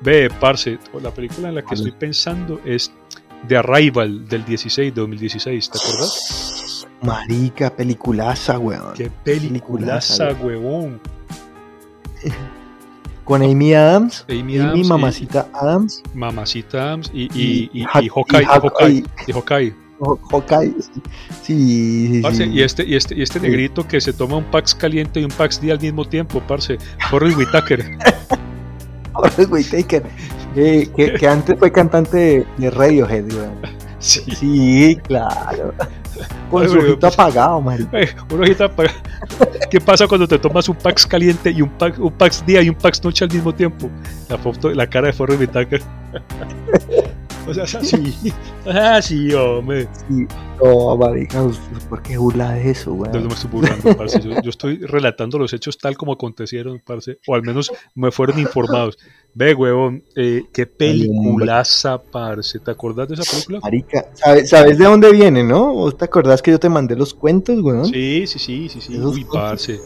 Ve, parce, la película en la que estoy pensando es The Arrival del 16, de 2016, ¿te acuerdas? Marica, peliculaza, weón. Qué peliculaza, weón. Con Amy Adams, Amy, Amy Adams Mamacita y, Adams. Mamacita Adams y, y, y, y, Hawkeye. Hawkeye. Hawkeye. Hawkeye. Sí, sí, parce, sí. Y este, y este, y este negrito que se toma un Pax caliente y un Pax día al mismo tiempo, parce. Forrest Whitaker. Forrest Whitaker. Eh, que, que, antes fue cantante de, de Radiohead, weón. Sí. sí, claro. Con Ay, su ojito pues, apagado, man. Un ojito apagado. ¿Qué pasa cuando te tomas un Pax caliente y un Pax, un Pax día y un Pax noche al mismo tiempo? La foto, la cara de Forrest Whitaker. O sea, es así. así, hombre. Sí. No, marica, ¿por qué burla de eso, güey? No, no me estoy burlando, parce. Yo, yo, estoy relatando los hechos tal como acontecieron, parce. O al menos me fueron informados. Ve, huevón, eh, qué peliculaza, parce. ¿Te acordás de esa película? Marica, ¿sabes, ¿sabes de dónde viene, no? ¿Vos te acordás que yo te mandé los cuentos, weón? Sí, sí, sí, sí, sí. Uy, parce.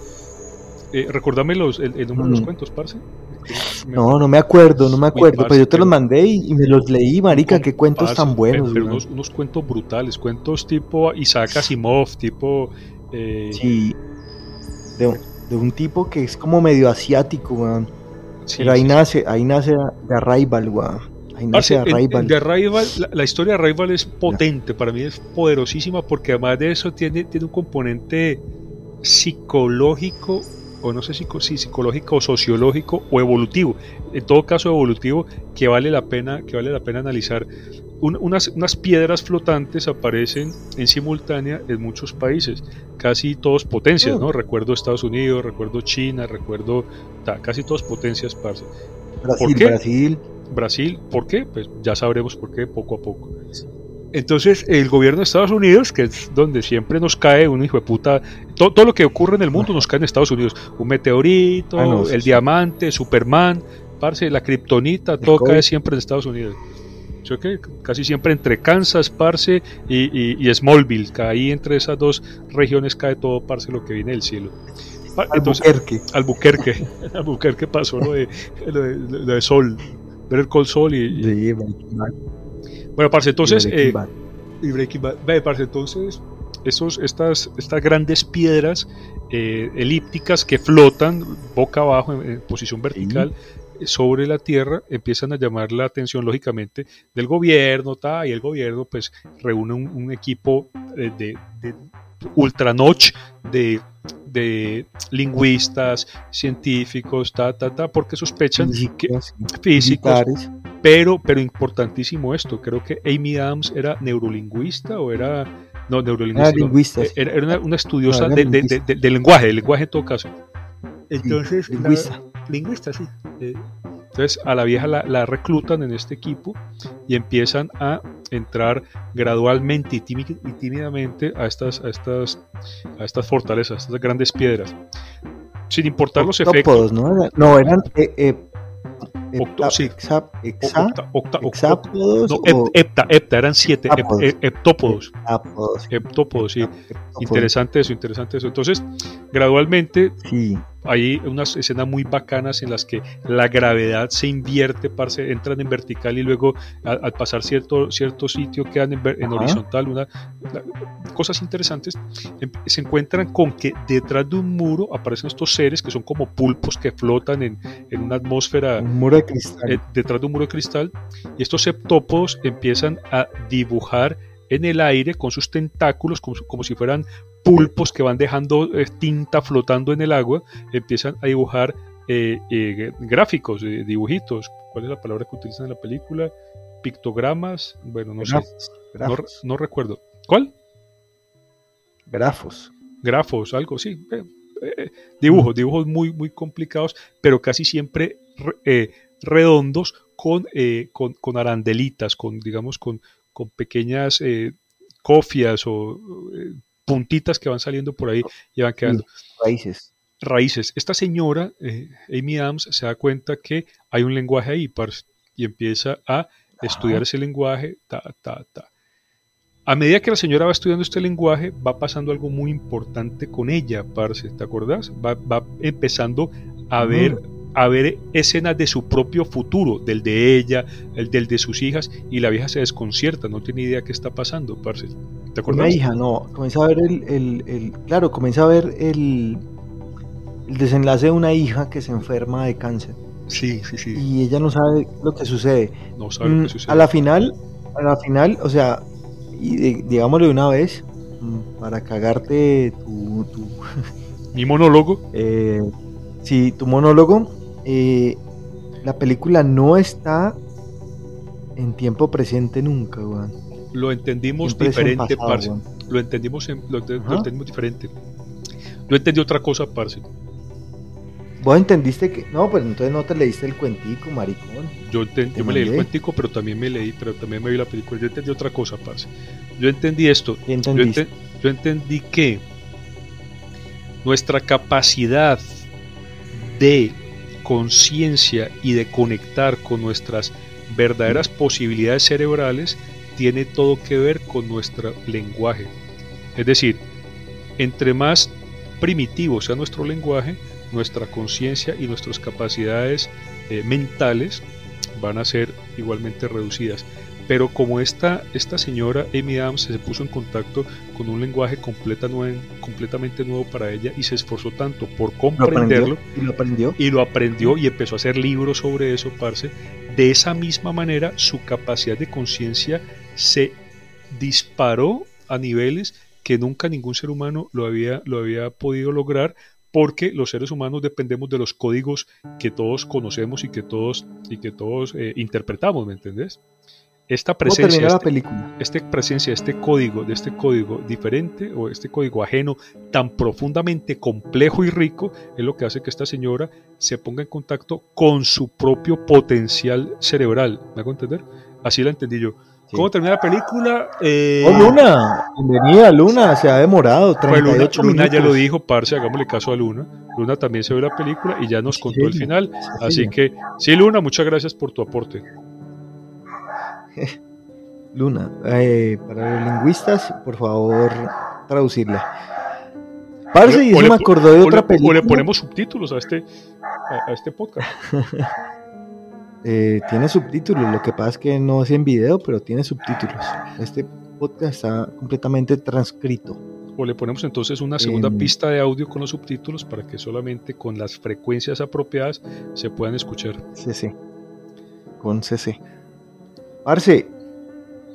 Eh, recordame los, el, el número mm. de los cuentos, parce. No, no me acuerdo, no me acuerdo, Uy, parce, pero yo te los mandé y, y, me los leí, marica, qué cuentos parce, tan buenos. Pero unos, unos, cuentos brutales, cuentos tipo Isaac Asimov, tipo... Eh... Sí, de, de, un tipo que es como medio asiático, weón. Sí, pero ahí sí, nace, ahí nace The Arrival, weón. Ahí nace parce, Arrival. The Arrival la, la, historia de Arrival es potente, para mí es poderosísima porque además de eso tiene, tiene un componente psicológico o no sé si, si psicológico o sociológico o evolutivo, en todo caso evolutivo, que vale la pena, que vale la pena analizar. Un, unas, unas, piedras flotantes aparecen en simultánea en muchos países, casi todos potencias, ¿no? Recuerdo Estados Unidos, recuerdo China, recuerdo ta, casi todas potencias, parce. Brasil, ¿Por qué? Brasil. Brasil, ¿por qué? Pues ya sabremos por qué poco a poco. Entonces, el gobierno de Estados Unidos, que es donde siempre nos cae un hijo de puta, todo, todo lo que ocurre en el mundo nos cae en Estados Unidos. Un meteorito, ah, no, el sí. diamante, Superman, parce, la kriptonita, todo COVID. cae siempre en Estados Unidos. Yo que casi siempre entre Kansas, Parce y, y, y, Smallville, ahí entre esas dos regiones cae todo, Parce, lo que viene del cielo. Albuquerque. Albuquerque. Albuquerque pasó lo de, lo de, lo de Sol, ver el Col Sol y. Sí, bueno, parce, entonces. Y Breaking, eh, y Breaking Bad. Ve, parce, entonces. Esos, estas, estas grandes piedras eh, elípticas que flotan boca abajo en, en posición vertical sí. sobre la Tierra empiezan a llamar la atención lógicamente del gobierno ta, y el gobierno pues reúne un, un equipo de, de, de ultranoche de, de, lingüistas, científicos, ta, ta, ta, porque sospechan físicos, que físicos, pero, pero importantísimo esto, creo que Amy Adams era neurolingüista o era no, neurolingüista, era, lingüista, era, era una, una, estudiosa no, de, de, de, de, lenguaje, de lenguaje en todo caso. Entonces, sí, lingüista. La, lingüista, sí. Eh, entonces a la vieja la, la, reclutan en este equipo y empiezan a entrar gradualmente y, tímidamente a estas, a estas, a estas fortalezas, a estas grandes piedras. Sin importar los efectos. ¿no? no, eran eh, eh, Octo, sí. Octa, octa, no, o... hepta, hepta, eran siete heptápodos. heptópodos. Heptápodos, sí. Heptópodos, sí. Heptópodos. Interesante eso, interesante eso. Entonces, gradualmente sí. Hay unas escenas muy bacanas en las que la gravedad se invierte, parce, entran en vertical y luego al, pasar cierto, cierto sitio quedan en, horizontal. Una, cosas interesantes. Em, se encuentran con que detrás de un muro aparecen estos seres que son como pulpos que flotan en, en una atmósfera. Un muro de cristal. Eh, detrás de un muro de cristal. Y estos septópodos empiezan a dibujar en el aire con sus tentáculos, como, como si fueran pulpos que van dejando eh, tinta flotando en el agua, empiezan a dibujar eh, eh, gráficos, dibujitos. ¿Cuál es la palabra que utilizan en la película? Pictogramas, bueno, no sé, no, recuerdo. ¿Cuál? Grafos. Grafos, algo, sí. dibujos, dibujos muy, muy complicados, pero casi siempre redondos con, con, con, arandelitas, con, digamos, con, con pequeñas cofias o puntitas que van saliendo por ahí y van quedando. Raíces. Raíces. Esta señora, eh, Amy Adams, se da cuenta que hay un lenguaje ahí y empieza a estudiar ese lenguaje. Ta, ta, ta. A medida que la señora va estudiando este lenguaje, va pasando algo muy importante con ella, parce, ¿te acuerdas? Va, va empezando a ver a ver escenas de su propio futuro, del de ella, el del de sus hijas, y la vieja se desconcierta, no tiene idea qué está pasando, parce. ¿Te acuerdas? Una hija, no, comienza a ver el, el, claro, comienza a ver el, el desenlace de una hija que se enferma de cáncer. Sí, sí, sí. Y ella no sabe lo que sucede. No sabe lo que mm, sucede. A la final, a la final, o sea, y digámoslo de una vez, mm, para cagarte tu... tu Mi monólogo. Eh, sí, tu monólogo eh, la película no está en tiempo presente nunca, weón. Lo entendimos diferente, parce. Lo entendimos, lo, entendimos diferente. Yo entendí otra cosa, parce. Vos entendiste que. No, pues entonces no te leíste el cuentico, maricón. Yo, yo me leí el cuentico, pero también me leí, pero también me vi la película. Yo entendí otra cosa, parce. Yo entendí esto. Yo, yo entendí que nuestra capacidad de conciencia y de conectar con nuestras verdaderas posibilidades cerebrales tiene todo que ver con nuestro lenguaje. Es decir, entre más primitivo sea nuestro lenguaje, nuestra conciencia y nuestras capacidades eh, mentales van a ser igualmente reducidas. Pero como esta, esta señora Amy Adams se puso en contacto con un lenguaje completamente nuevo para ella y se esforzó tanto por comprenderlo y lo aprendió y lo aprendió y empezó a hacer libros sobre eso, parce, de esa misma manera su capacidad de conciencia se disparó a niveles que nunca ningún ser humano lo había, lo había podido lograr porque los seres humanos dependemos de los códigos que todos conocemos y que todos, y que todos eh, interpretamos, ¿me entendés? Esta presencia, este, película? este presencia, este código, de este código diferente o este código ajeno tan profundamente complejo y rico es lo que hace que esta señora se ponga en contacto con su propio potencial cerebral. ¿Me hago entender? Así la entendí yo. ¿Cómo termina la película? Eh... Oh, Luna, bienvenida Luna, se ha demorado 38 Luna, ya lo dijo, parce, hagámosle caso a Luna. Luna también se ve la película y ya nos contó el final. Así que, sí, Luna, muchas gracias por tu aporte. Luna, eh, para los lingüistas, por favor, traducirla. Parce, y me acordó de otra película. O le ponemos subtítulos a este, a, este podcast. Eh, tiene subtítulos, lo que pasa es que no es en video, pero tiene subtítulos. Este podcast está completamente transcrito. O le ponemos entonces una segunda pista de audio con los subtítulos para que solamente con las frecuencias apropiadas se puedan escuchar. CC. Con CC. Parce,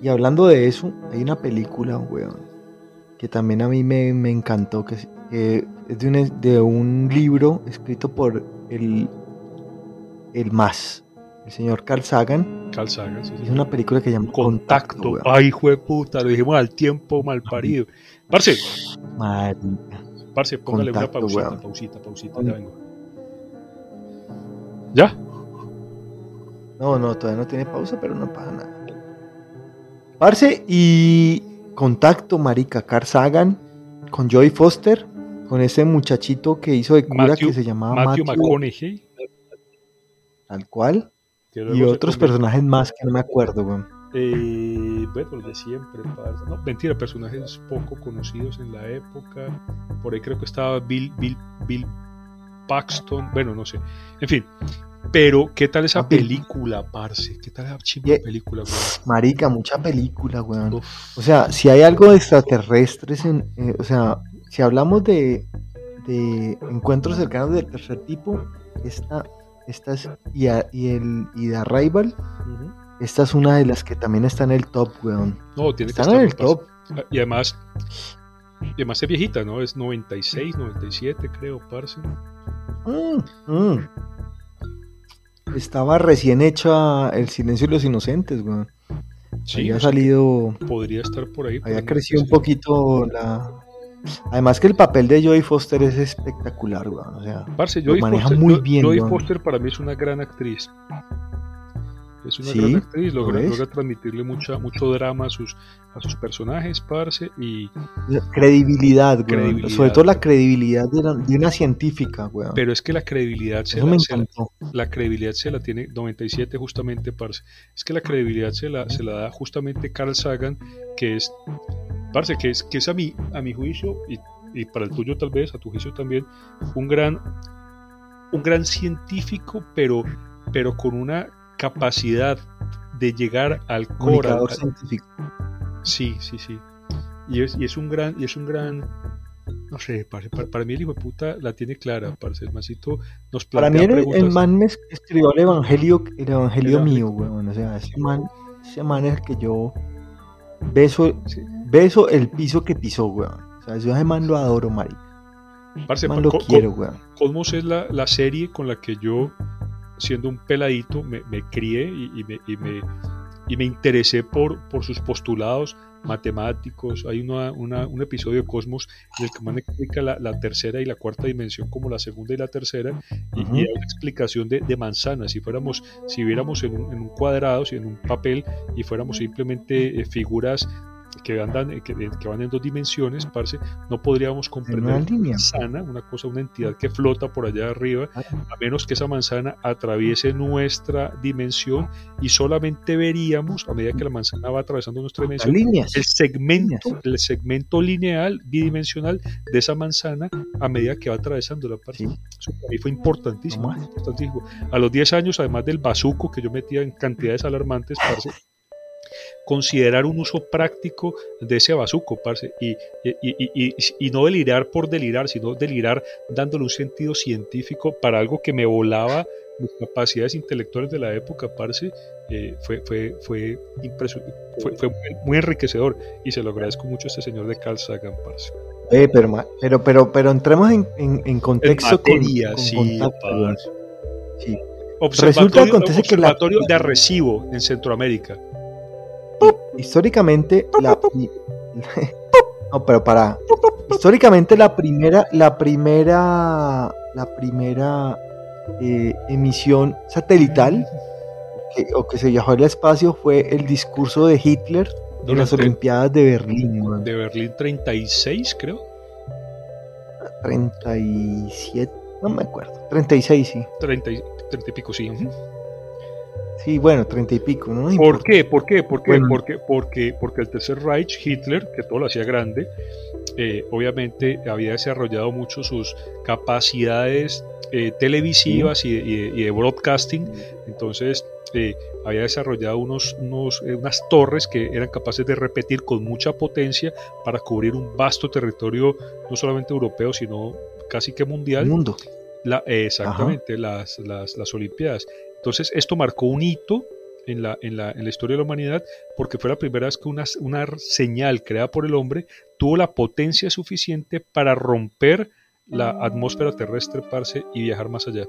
y hablando de eso, hay una película, weón, que también a mí me, encantó, que, es de un, de un, libro escrito por el, el más, el señor Carl Sagan. Carl Sagan, sí, Es una película que se llama Contacto. Contacto Ay, hijo de puta, lo dijimos al tiempo mal parido. Parce. Marica. Parce, póngale una pausita, pausita, pausita, ya vengo. ¿Ya? No, no, todavía no tiene pausa, pero no pasa nada. Parce, y contacto, marica, Carl Sagan, con Joy Foster, con ese muchachito que hizo de cura que se llamaba Matthew, Matthew McConaughey. Tal cual. Y otros personajes más que no me acuerdo, weón. Eh, bueno, de siempre, parce. No, mentira, personajes poco conocidos en la época. Por ahí creo que estaba Bill, Bill, Bill Paxton, bueno, no sé. En fin, pero, ¿qué tal esa película, parce? ¿Qué tal esa chimba película, weón? Marica, mucha película, weón. Uf, O sea, si hay algo de extraterrestres, en, eh, o sea, si hablamos de, de encuentros cercanos del tercer tipo, esta, esta es, y, a- y el, y de Arrival, esta es una de las que también está en el top, weón. No, tiene que estar en el parce. top. Y además, y además es viejita, ¿no? Es 96, 97, creo, parce. Mm, mm. Estaba recién hecha El silencio de los inocentes, weón. Sí, había salido, podría estar por ahí. había crecido un poquito la... Además que el papel de Jodie Foster es espectacular, weón. O sea, Parce, lo Jodie maneja Foster, muy bien, weón. Foster para mí es una gran actriz. Es una Sí, gran actriz, ¿lo logra, transmitirle mucha, mucho drama a sus, a sus personajes, parce, y, credibilidad, weón. Credibilidad, Sobre todo la credibilidad de, la- de una científica, weón. pero es que la credibilidad se la, se la- encantó. la credibilidad se la tiene 97 justamente, parce. Es que la credibilidad se la, se la da justamente Carl Sagan, que es, parce, que es, que es a mi, a mi juicio, y, y para el tuyo tal vez, a tu juicio también, un gran, un gran científico, pero, pero con una capacidad de llegar al Comunicador científico. Sí, sí, sí. Y es, y es un gran, y es un gran, no sé, para, para mí el hijo de puta la tiene clara, parce. El mancito nos Para mí el, el man me es- escribió el evangelio, el evangelio El mío, weón. O sea, ese man, ese man es el que yo beso, beso el piso que pisó, weón. O sea, yo ese man lo adoro, marica. Parce, Man lo quiero, weón. Cosmos es la, la serie con la que yo, siendo un peladito, me, me crié y, y me, y, me, y me interesé por, por sus postulados matemáticos. Hay una, una- un episodio de Cosmos en el que man explica la, la tercera y la cuarta dimensión como la segunda y la tercera, y, hay una explicación de, de manzanas. Si fuéramos, si viéramos en un, en un cuadrado, si en un papel, y fuéramos simplemente eh, figuras que andan, eh, que, que van en dos dimensiones, parce, no podríamos comprender una línea. manzana, una cosa, una entidad que flota por allá arriba, Ah. a menos que esa manzana atraviese nuestra dimensión y solamente veríamos, a medida que la manzana va atravesando nuestra dimensión, líneas. el segmento, Líneas. el segmento lineal, bidimensional de esa manzana a medida que va atravesando la parte. Sí. Eso para mí fue importantísimo, No importantísimo. A los 10 años, además del bazuco que yo metía en cantidades alarmantes, parce, considerar un uso práctico de ese bazuco, parce, y, y, y- y- no delirar por delirar, sino delirar dándole un sentido científico para algo que me volaba mis capacidades intelectuales de la época, parce, eh, fue, fue, fue, fue, fue muy, enriquecedor y se lo agradezco mucho a este señor de Carl Sagan, parce. Eh, pero, pero, pero, pero entremos en, en, en contexto con, materia, con sí, contacto, weón. parce. Sí. Observatorio, acontece que la- observatorio de Arrecibo en Centroamérica. Históricamente, la. No, pero para. Históricamente, la primera. La primera. La primera eh, emisión satelital que- o que se viajó al espacio fue el discurso de Hitler en las Olimpiadas de Berlín, de Berlín 36, creo. 37, no me acuerdo. 36, sí. 30, y- 30 y pico, sí. Sí, bueno, 30 y pico, ¿no? ¿Por qué? ¿Por qué? ¿Por qué? Bueno. Porque, porque, porque el tercer Reich, Hitler, que todo lo hacía grande, eh, obviamente había desarrollado mucho sus capacidades eh, televisivas y, de broadcasting. Entonces, eh, había desarrollado unos, unos, eh, unas torres que eran capaces de repetir con mucha potencia para cubrir un vasto territorio, no solamente europeo, sino casi que El mundial. mundo. La- exactamente, las, las, las Olimpiadas. Entonces, esto marcó un hito en la, en, la, en la historia de la humanidad porque fue la primera vez que una, una señal creada por el hombre tuvo la potencia suficiente para romper la atmósfera terrestre, parce, y viajar más allá.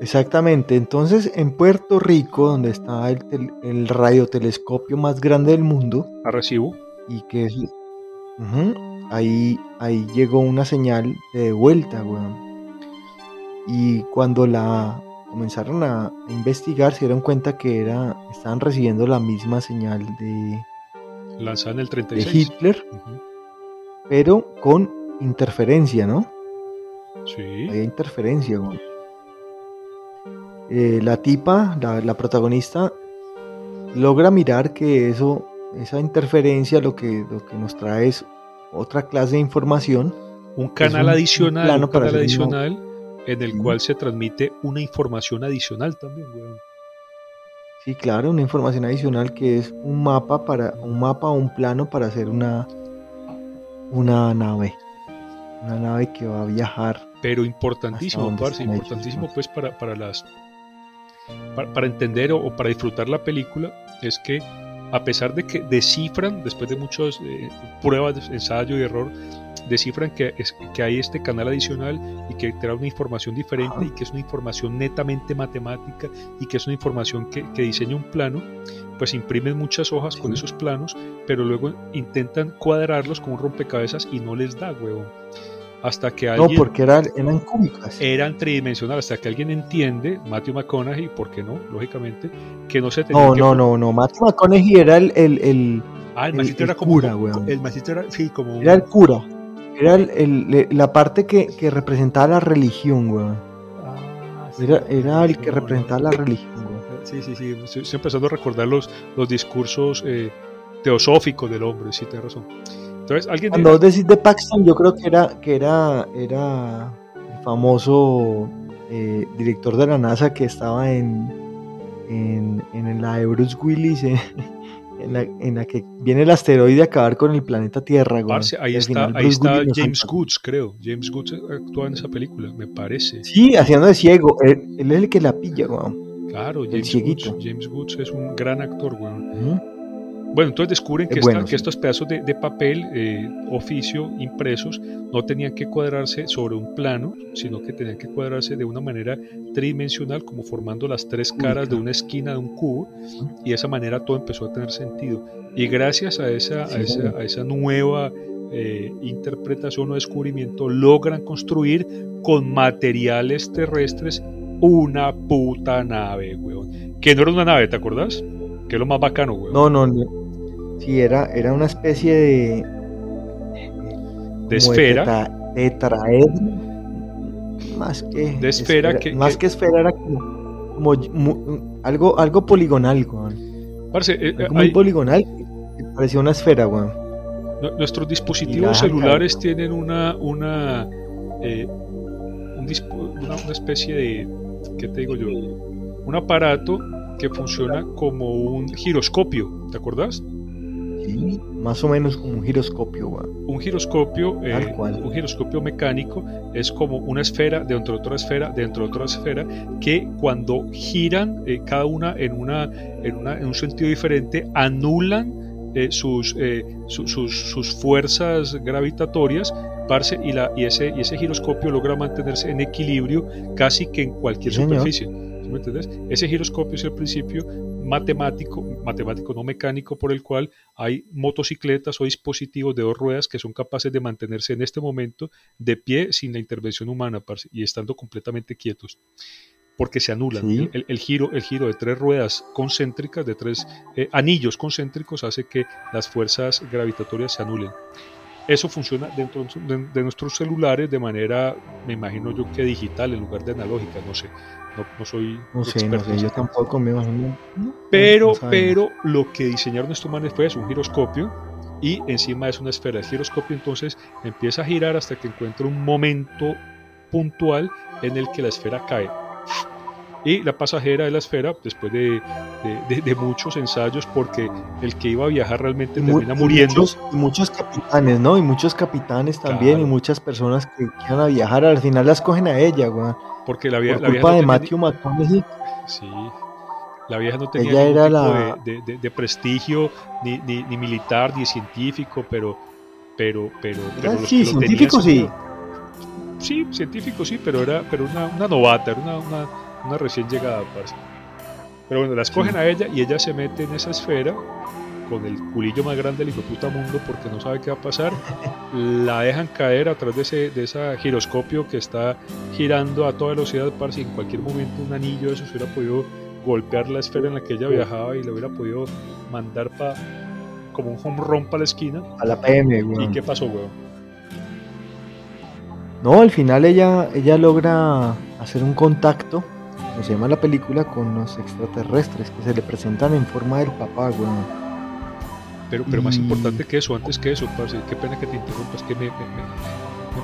Exactamente. Entonces, en Puerto Rico, donde está el, tel- el radiotelescopio más grande del mundo, A recibo. y que es. Ahí, ahí llegó una señal de vuelta, weón. Y cuando la comenzaron a investigar, se dieron cuenta que era, estaban recibiendo la misma señal de, el de 36. Hitler, Ujú. pero con interferencia, ¿no? Sí. Había interferencia. Eh, la tipa, la, la protagonista, logra mirar que eso, esa interferencia lo que, lo que nos trae es otra clase de información. Un canal un- un adicional, plano un para canal un adicional en el cual se transmite una información adicional también, weón. Sí, claro, una información adicional que es un mapa para un mapa o un plano para hacer una una nave. Una nave que va a viajar. Pero importantísimo, parce, importantísimo pues para, para las para, entender o, para disfrutar la película es que a pesar de que descifran, después de muchas eh, pruebas, ensayo y error, descifran que, es, que hay este canal adicional y que da una información diferente y que es una información netamente matemática y que es una información que, que diseña un plano, pues imprimen muchas hojas con esos planos, pero luego intentan cuadrarlos con un rompecabezas y no les da, huevón hasta que alguien... No, porque eran, eran cúbicas. Eran tridimensionales, hasta que alguien entiende, Matthew McConaughey, ¿por qué no? Lógicamente, que no se tenía No, no, no, no, Matthew McConaughey era el... el, el ah, el maestro era como... Cura, weón. El maestro era, sí, como... Era el cura. Era el, la parte que, que, representaba la religión, weón. Ah, era, era el que representaba la religión, weón. Sí, sí, sí. Estoy, empezando a recordar los, los discursos eh, teosóficos del hombre, sí, tienes razón. Entonces, alguien Cuando vos decís de Paxton, yo creo que era, que era, era el famoso eh, director de la NASA que estaba en, en, en la de Bruce Willis, eh, en, la, en, la, que viene el asteroide a acabar con el planeta Tierra. ahí está, ahí está James Goods, creo. James Goods actúa en esa película, me parece. Sí, haciendo de ciego. Él, es el que la pilla, güey. Claro, James Goods, James Goods es un gran actor, güey. Bueno, entonces descubren que, que estos pedazos de, papel, eh, oficio, impresos, no tenían que cuadrarse sobre un plano, sino que tenían que cuadrarse de una manera tridimensional, como formando las tres caras de una esquina de un cubo, y de esa manera todo empezó a tener sentido. Y gracias a esa, a esa, a esa nueva eh, interpretación o descubrimiento, logran construir con materiales terrestres una puta nave, weón. Que no era una nave, ¿te acordás? Que es lo más bacano, weón. No, no, no. Sí, era, era una especie de. De esfera. De, traer Más que. De esfera, que. Más que, esfera era como. algo, algo poligonal, Parece, eh, muy poligonal. Parecía una esfera, weón. Nuestros dispositivos celulares tienen una. una, eh, una, una especie de. ¿Qué te digo yo? Un aparato que funciona como un giroscopio, ¿te acordás? Más o menos como un giroscopio. Un giroscopio, eh, un giroscopio mecánico es como una esfera dentro de otra esfera, dentro de otra esfera, que cuando giran eh, cada una en, una, en, una, en un sentido diferente, anulan eh, sus, sus, sus, fuerzas gravitatorias parce, y, la, y, ese, y ese giroscopio logra mantenerse en equilibrio casi que en cualquier superficie. ¿Me entiendes? Ese giroscopio es el principio matemático, matemático no mecánico, por el cual hay motocicletas o dispositivos de dos ruedas que son capaces de mantenerse en este momento de pie sin la intervención humana y estando completamente quietos porque se anulan. El, giro, el giro de tres ruedas concéntricas, de tres eh, anillos concéntricos, hace que las fuerzas gravitatorias se anulen. Eso funciona dentro de, nuestros celulares de manera, me imagino yo que digital en lugar de analógica, no sé no, soy no sé, no sé, yo tampoco me imagino. Pero, pero lo que diseñaron estos manes fue un giroscopio y encima es una esfera. El giroscopio entonces empieza a girar hasta que encuentra un momento puntual en el que la esfera cae. Y la pasajera de la esfera, después de, de, muchos ensayos, porque el que iba a viajar realmente termina muriendo. Y muchos, capitanes, ¿no? Y muchos capitanes también, y muchas personas que, iban a viajar, al final las cogen a ella, güey. Porque la, vieja, la vieja de Matthew McConaughey. Sí. La vieja no tenía ningún tipo de, de, prestigio, ni, ni, ni, militar, ni científico, pero. pero, pero, pero sí, científico sí. Sí, científico sí, pero era pero una, una novata, era una, una, una, recién llegada, parece. Pero bueno, la escogen a ella y ella se mete en esa esfera con el culillo más grande del hijo puta mundo porque no sabe qué va a pasar. La dejan caer a través de ese, de ese giroscopio que está girando a toda velocidad para si en cualquier momento un anillo de eso se hubiera podido golpear la esfera en la que ella viajaba y le hubiera podido mandar para como un home run para la esquina. A la PM, güey. ¿Y qué pasó, weón? No, al final ella, ella logra hacer un contacto, como se llama la película, con los extraterrestres que se le presentan en forma del papá, weón. Pero, pero más importante que eso, antes que eso, parce, qué pena que te interrumpas, que me,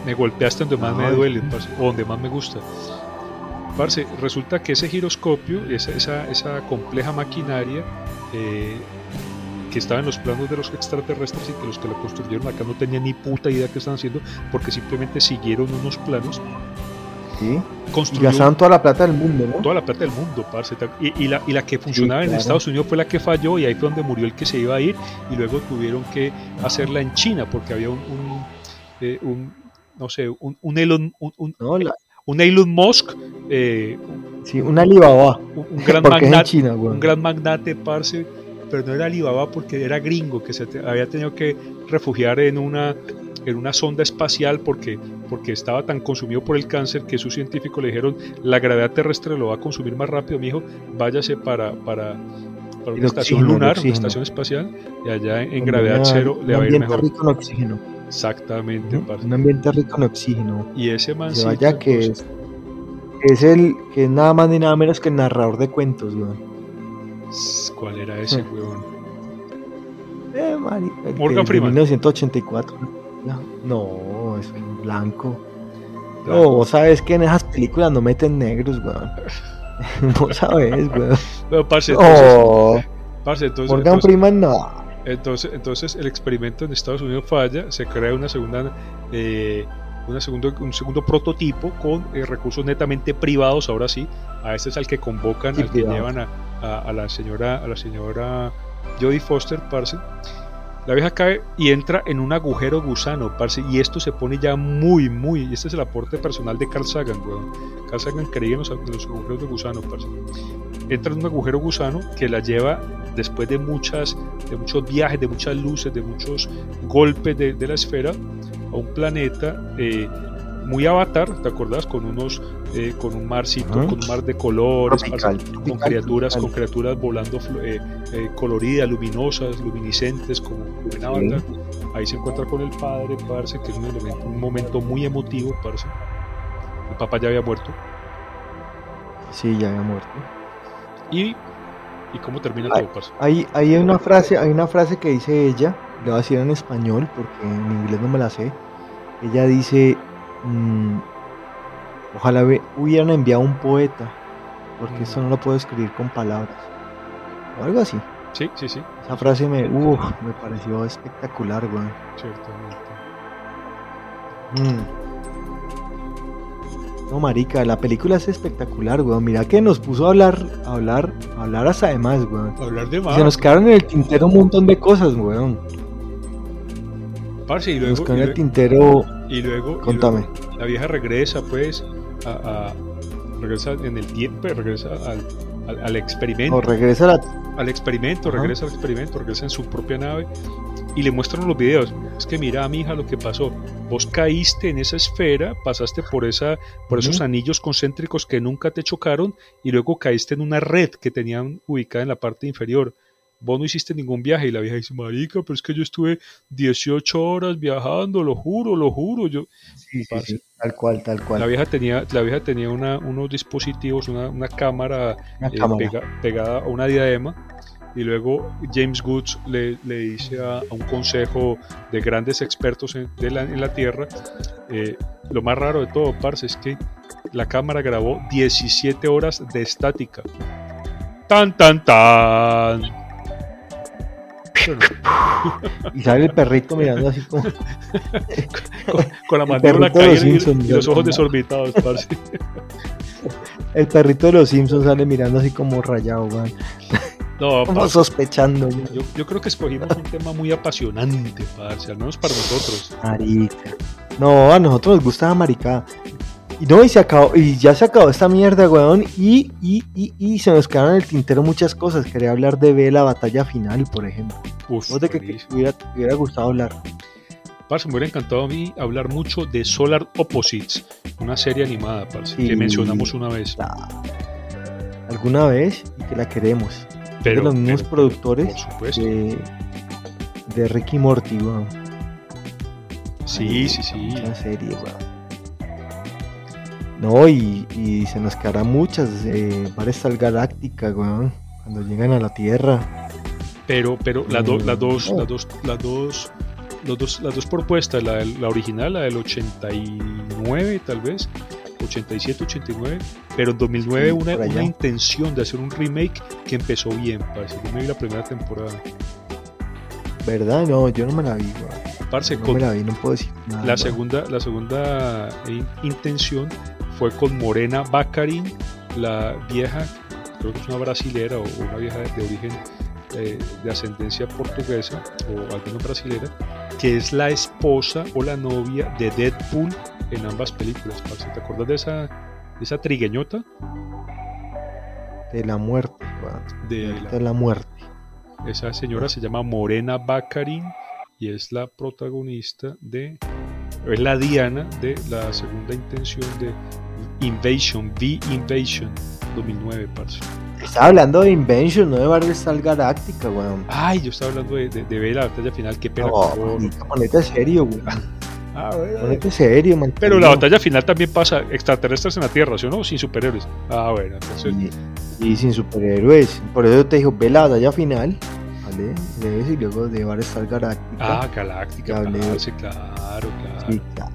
Me golpeaste donde más me duele, parce, o donde más me gusta. Parce, resulta que ese giroscopio, esa, esa, esa compleja maquinaria eh, que estaba en los planos de los extraterrestres y que los que la construyeron acá no tenían ni puta idea qué estaban haciendo porque simplemente siguieron unos planos. Sí. Gastaron toda la plata del mundo, ¿no? Toda la plata del mundo, parce. Y, y, la, y la que funcionaba en Estados Unidos fue la que falló y ahí fue donde murió el que se iba a ir y luego tuvieron que hacerla en China porque había un, un, eh, un no sé, un, un Elon, un, no, la, un Elon Musk, eh, sí, un Alibaba, un, gran magnate, China, un gran magnate, parce, pero no era Alibaba porque era gringo, que se te, había tenido que refugiar en una, en una sonda espacial porque, porque estaba tan consumido por el cáncer que sus científicos le dijeron la gravedad terrestre lo va a consumir más rápido, mi hijo, váyase para, para, para una estación lunar, una estación espacial, y allá en, en gravedad una, cero le va a ir mejor. Rico en oxígeno. Exactamente. Un ambiente rico en oxígeno. Y ese man vaya que es, es, el que es nada más ni nada menos que el narrador de cuentos, weón. ¿Cuál era ese, weón? Eh, el Morgan Freeman. 1984. No, es blanco. No, vos sabes que en esas películas no meten negros, weón. vos sabes, weón. No, parce, entonces, oh, parce, entonces, Morgan entonces, Freeman no. Entonces, entonces el experimento en Estados Unidos falla, se crea una segunda, eh, una segundo, un segundo prototipo con eh, recursos netamente privados, ahora sí, a este es al que convocan, sí, al que llevan a, a, a, la señora, a la señora Jodie Foster, parce. La vieja cae y entra en un agujero gusano, parce, y esto se pone ya muy, muy, y este es el aporte personal de Carl Sagan, weón. Carl Sagan creía en los, los agujeros de gusano, parce. Entra en un agujero gusano que la lleva después de muchas, de muchos viajes, de muchas luces, de muchos golpes de, de la esfera a un planeta eh, muy avatar, ¿te acordás? Con unos, eh, con un marcito, con un mar de colores, tropical, parce, tropical, con criaturas, tropical. con criaturas volando eh, eh, coloridas, luminosas, luminiscentes, como, como en avatar. Sí. Ahí se encuentra con el padre, parce, que es un, elemento, un momento muy emotivo, parce. El papá ya había muerto. Sí, ya había muerto. Y ¿Y cómo termina hay, todo, parce? Hay, hay, una frase, hay una frase que dice ella, le voy a decir en español porque en inglés no me la sé. Ella dice, mmm, ojalá hubieran enviado un poeta, porque mm. eso no lo puedo escribir con palabras. O algo así. Sí, sí, sí. Esa frase me, uf, me pareció espectacular, güey. Ciertamente. Mm. No, marica, la película es espectacular, weón. Mira que nos puso a hablar, a hablar, a hablar hasta de más, weón. Hablar de más. Se nos quedaron en el tintero un montón de cosas, weón. Parce, y luego. Nos quedó en el tintero. Y luego. Contame. Y luego la vieja regresa, pues, a, a, regresa en el tiempo, regresa al, al, al experimento. O regresa la... al experimento, Ajá. regresa al experimento, regresa en su propia nave y le muestran los videos. Es que mira, mi hija, lo que pasó. Vos caíste en esa esfera, pasaste por esa, por esos uh -huh. anillos concéntricos que nunca te chocaron y luego caíste en una red que tenían ubicada en la parte inferior. Vos no hiciste ningún viaje y la vieja dice, marica, pero es que yo estuve 18 horas viajando, lo juro, lo juro. Yo, sí, sí, sí, tal cual, tal cual. La vieja tenía, la vieja tenía una, unos dispositivos, una, una cámara, una eh, cámara. Pega, pegada a una diadema y luego James Woods le, le dice a, a, un consejo de grandes expertos en, de la, en la Tierra, eh, lo más raro de todo, parce, es que la cámara grabó 17 horas de estática. Tan, tan, tan. Y sale el perrito mirando así como con, con, la mandíbula caída y, y, los ojos desorbitados, parce. El perrito de los Simpsons sale mirando así como rayado, man. No, Como sospechando. Yo, yo, creo que escogimos un tema muy apasionante, parce, al menos para nosotros. Marica. No, a nosotros nos gusta la maricada. Y no, y se acabó, y ya se acabó esta mierda, weón. Y, y, y, y se nos quedaron en el tintero muchas cosas. Quería hablar de B, la batalla final, por ejemplo. Uf, ¿Vos de qué te hubiera, te hubiera gustado hablar? Parce, me hubiera encantado a mí hablar mucho de Solar Opposites, una serie animada, parce, sí, que mencionamos una vez. La... Alguna vez y que la queremos pero, de los mismos pero, productores de, de, Ricky Morty, weón. Sí, Ay, sí, sí. Una serie, weón. No, y, y, se nos quedará muchas. Eh, Battlestar Galáctica, weón. Cuando llegan a la Tierra. Pero, pero las, do, las dos, las dos, las dos los dos, las dos propuestas, la, la original, la del 89 tal vez, 87, 89, pero en 2009 Sí, una, una intención de hacer un remake que empezó bien, parce. Yo me vi la primera temporada. ¿Verdad? No, yo no me la vi, weón. Parce, No con me la vi, no puedo decir nada. la segunda, la segunda in- intención fue con Morena Baccarin, la vieja, creo que es una brasilera o una vieja de, de origen eh, de ascendencia portuguesa o al menos brasilera, que es la esposa o la novia de Deadpool en ambas películas. ¿Te acuerdas de esa, de esa trigueñota? De la muerte. De la muerte. esa señora se llama Morena Baccarin y es la protagonista de, es la Diana de la segunda intención de Invasion, The Invasion 2009, parce. Estaba hablando de Invention, no de Battlestar Galáctica, weón. Ay, yo estaba hablando de, de, de ver la batalla final, qué pena. No, ponete serio, weón. Ah, bueno. Ponete serio, man. Pero la batalla final también pasa extraterrestres en la Tierra, ¿sí o no? Sin superhéroes. Ah, bueno, entonces. Y, y sin superhéroes. Por eso te dijo, ve la batalla final, ¿vale? Lees y luego de Battlestar Galáctica. Ah, Galáctica, hablé. parce, claro, claro. sí, claro.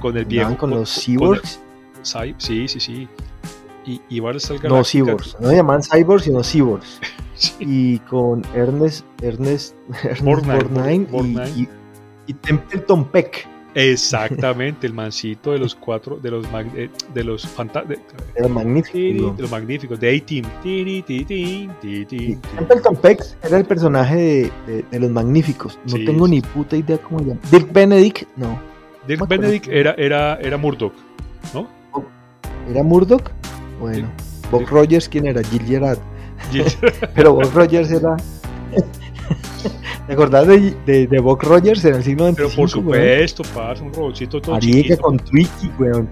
Con el viejo. con los con cyborgs. el- Cy- sí, sí, sí. Y, y Battlestar No Galactica- cyborgs. No se llaman cyborgs, sino cyborgs. Sí. Y con Ernest, Ernest, Ernest Borgnine, Borgnine Borgnine. y, y, y Templeton Peck. Exactamente, el mancito de los cuatro, de los mag- eh, de los fanta- de, los magníficos, de A-Team. Templeton Peck era el personaje de, de- de los magníficos. No Sí, tengo sí. ni puta idea cómo se llama. Dirk Benedict, no. Dirk. Benedict era, era, era Murdoch, ¿no? ¿Era Murdoch? Bueno. Bob Dirk- Rogers, ¿quién era? Gil Gerard. Gil- Pero Bob Rogers era. ¿Te acordás de, de, de Bob Rogers en el siglo XXV? Pero por supuesto, parce, un robotcito todo Marica chiquito. con Twiki, weón.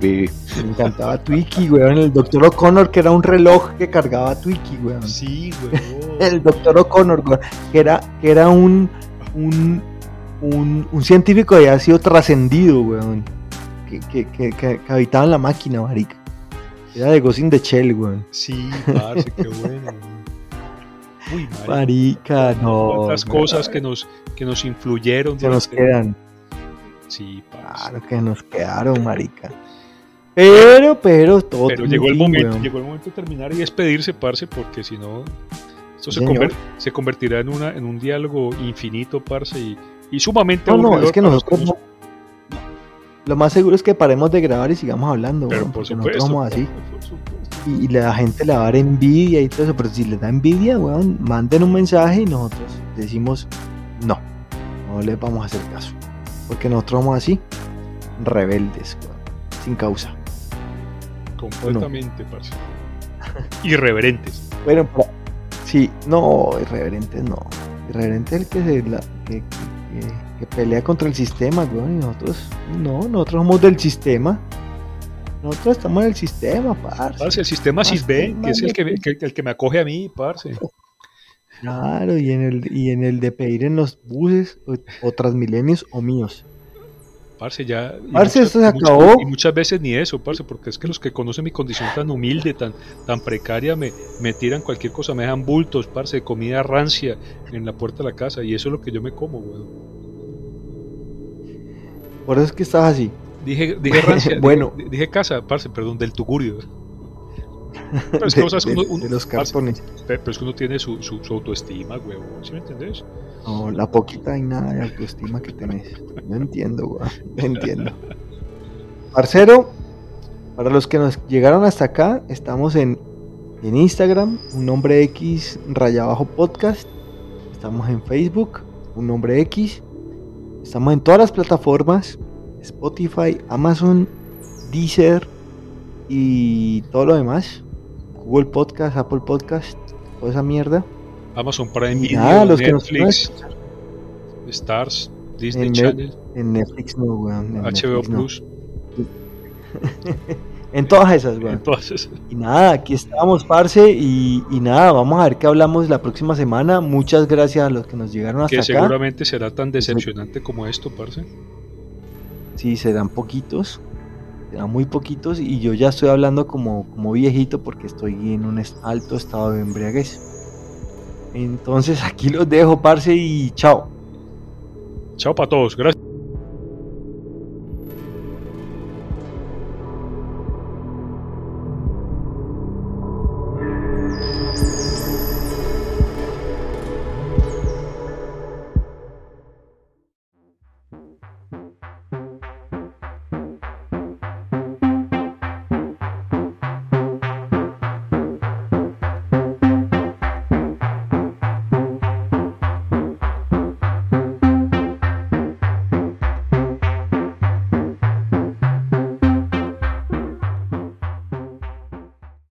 Me encantaba Twiki, weón. El doctor O'Connor, que era un reloj que cargaba Twiki, weón. Sí, weón. El doctor O'Connor, weón, que era, que era un, un, un, un científico que había sido trascendido, weón. Que, que, que, que, que habitaba en la máquina, marica. Era de Ghost in the Shell, weón. Sí, parce, qué bueno. Uy, marica. Marica, no. Weón. cosas que nos, que nos influyeron. que nos quedan. Sí, parce. Claro que nos quedaron, marica. Pero, pero, todo. Pero llegó el momento, llegó el momento de terminar y despedirse, parce, porque si no, esto se, se convertirá en una, en un diálogo infinito, parce, y, y sumamente No, no, es que nosotros nos- no- Lo más seguro es que paremos de grabar y sigamos hablando, Pero weón, por porque nosotros supuesto. somos así. por supuesto. Y, y la gente le va a dar envidia y todo eso, pero si les da envidia, weón, manden un mensaje y nosotros decimos no, no les vamos a hacer caso. Porque nosotros somos así, rebeldes, weón, sin causa. Completamente, parce. Irreverentes. Bueno, pero- sí, no, irreverentes no. Irreverente es el que, se la- que, que- que- que pelea contra el sistema, weón, y nosotros, no, nosotros somos del sistema. Nosotros estamos en el sistema, parce. Parce, el sistema Sisben, que es el que, el que me acoge a mí, parce. Claro, y en el, y en el de pedir en los buses o, o transmilenios o míos. Parce, ya. Parce, esto se muchas- acabó. y muchas veces ni eso, parce, porque es que los que conocen mi condición tan humilde, tan, tan precaria, me, me tiran cualquier cosa, me dejan bultos, parce, de comida rancia en la puerta de la casa, y eso es lo que yo me como, weón. Por eso es que estás así. Dije, dije rancia, Bueno. dije, dije casa, parce, perdón, del tugurio. Pero es que de, sabes de- uno- uno- de los cartones. pe- pero es que uno tiene su, su, su autoestima, weón, ¿sí me entendés? No, la poquita y nada de autoestima que tenés. No entiendo, weón. No entiendo. Parcero, para los que nos llegaron hasta acá, estamos en, en Instagram, un nombre X raya abajo podcast. Estamos en Facebook, un nombre X. Estamos en todas las plataformas: Spotify, Amazon, Deezer y todo lo demás. Google Podcast, Apple Podcast, toda esa mierda. Amazon Prime Video, nada, los que nos Netflix, Stars, Disney En Channel, En Netflix no, weón. HBO Netflix no. Plus, En todas esas, weón. entonces... Y nada, aquí estamos, parce. Y, y nada, vamos a ver qué hablamos la próxima semana. Muchas gracias a los que nos llegaron hasta que acá. seguramente será tan decepcionante como esto, parce. Sí, serán poquitos. Serán muy poquitos. Y yo ya estoy hablando como, como viejito porque estoy en un alto estado de embriaguez. Entonces aquí los dejo, parce, y chao. Chao para todos. Gracias.